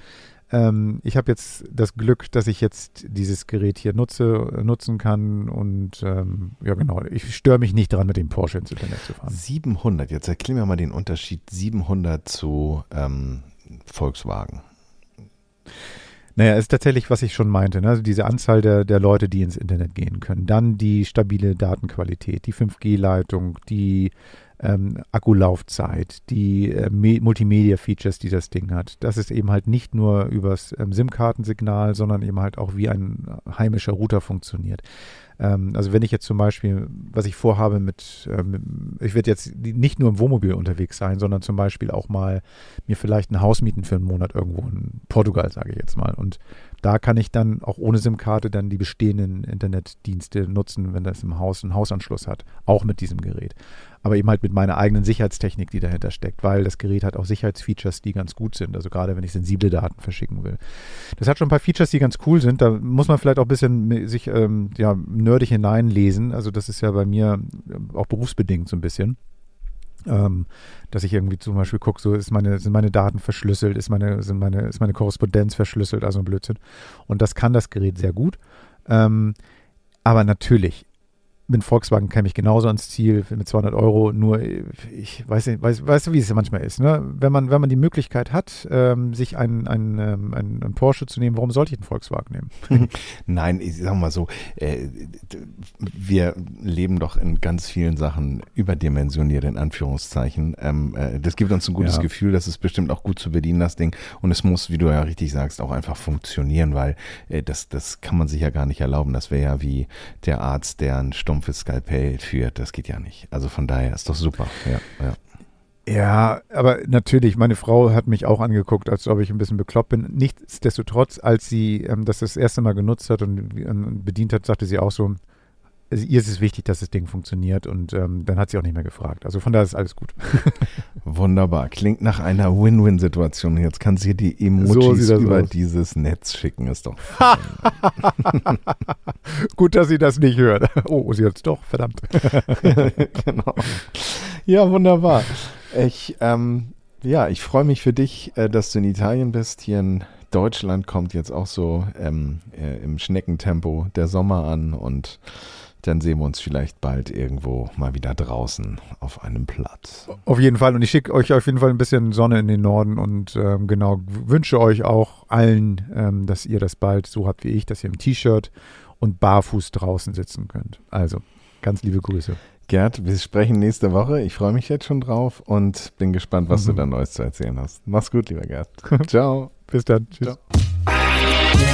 Ähm, ich habe jetzt das Glück, dass ich jetzt dieses Gerät hier nutze, nutzen kann und ähm, ja genau, ich störe mich nicht dran, mit dem Porsche ins Internet zu fahren. 700, jetzt erklär mir mal den Unterschied 700 zu ähm, Volkswagen. Naja, ist tatsächlich, was ich schon meinte, ne? also diese Anzahl der, der Leute, die ins Internet gehen können. Dann die stabile Datenqualität, die 5G-Leitung, die ähm, Akkulaufzeit, die äh, Me- Multimedia-Features, die das Ding hat. Das ist eben halt nicht nur übers ähm, SIM-Kartensignal, sondern eben halt auch wie ein heimischer Router funktioniert. Ähm, also wenn ich jetzt zum Beispiel, was ich vorhabe mit, ähm, ich werde jetzt nicht nur im Wohnmobil unterwegs sein, sondern zum Beispiel auch mal mir vielleicht ein Haus mieten für einen Monat irgendwo in Portugal, sage ich jetzt mal. Und da kann ich dann auch ohne SIM-Karte dann die bestehenden Internetdienste nutzen, wenn das im Haus einen Hausanschluss hat, auch mit diesem Gerät. Aber eben halt mit meiner eigenen Sicherheitstechnik, die dahinter steckt, weil das Gerät hat auch Sicherheitsfeatures, die ganz gut sind. Also gerade wenn ich sensible Daten verschicken will. Das hat schon ein paar Features, die ganz cool sind. Da muss man vielleicht auch ein bisschen sich ähm, ja, nerdig hineinlesen. Also das ist ja bei mir ähm, auch berufsbedingt so ein bisschen. Ähm, dass ich irgendwie zum Beispiel gucke, so ist meine, sind meine Daten verschlüsselt, ist meine, sind meine, ist meine Korrespondenz verschlüsselt, also ein Blödsinn. Und das kann das Gerät sehr gut. Ähm, aber natürlich, mit Volkswagen käme ich genauso ans Ziel mit 200 Euro. Nur ich weiß nicht, weiß, weißt du, wie es manchmal ist. Ne? Wenn man, wenn man die Möglichkeit hat, ähm, sich einen, einen, ähm, einen, einen Porsche zu nehmen, warum sollte ich einen Volkswagen nehmen? Nein, ich sag mal so, äh, wir leben doch in ganz vielen Sachen überdimensioniert, in Anführungszeichen. Ähm, äh, das gibt uns ein gutes Ja. Gefühl, das ist bestimmt auch gut zu bedienen, das Ding. Und es muss, wie du ja richtig sagst, auch einfach funktionieren, weil äh, das, das kann man sich ja gar nicht erlauben. Das wäre ja wie der Arzt, der ein stumpfes Skalpell führt. Das geht ja nicht. Also von daher ist doch super. Ja, ja. Ja, aber natürlich, meine Frau hat mich auch angeguckt, als ob ich ein bisschen bekloppt bin. Nichtsdestotrotz, als sie ähm, das das erste Mal genutzt hat und ähm, bedient hat, sagte sie auch so, also ihr ist es wichtig, dass das Ding funktioniert und ähm, dann hat sie auch nicht mehr gefragt. Also von daher ist alles gut. Wunderbar. Klingt nach einer Win-Win-Situation. Jetzt kann sie die Emojis das über aus. dieses Netz schicken. Ist doch. gut, dass sie das nicht hört. Oh, sie hat es doch, verdammt. genau. Ja, wunderbar. Ich, ähm, ja, ich freue mich für dich, äh, dass du in Italien bist. Hier in Deutschland kommt jetzt auch so ähm, äh, im Schneckentempo der Sommer an und dann sehen wir uns vielleicht bald irgendwo mal wieder draußen auf einem Platz. Auf jeden Fall. Und ich schicke euch auf jeden Fall ein bisschen Sonne in den Norden und ähm, genau wünsche euch auch allen, ähm, dass ihr das bald so habt wie ich, dass ihr im T-Shirt und barfuß draußen sitzen könnt. Also, ganz liebe Grüße. Gerd, wir sprechen nächste Woche. Ich freue mich jetzt schon drauf und bin gespannt, was Mhm. du da Neues zu erzählen hast. Mach's gut, lieber Gerd. Ciao. Bis dann. Tschüss. Ciao.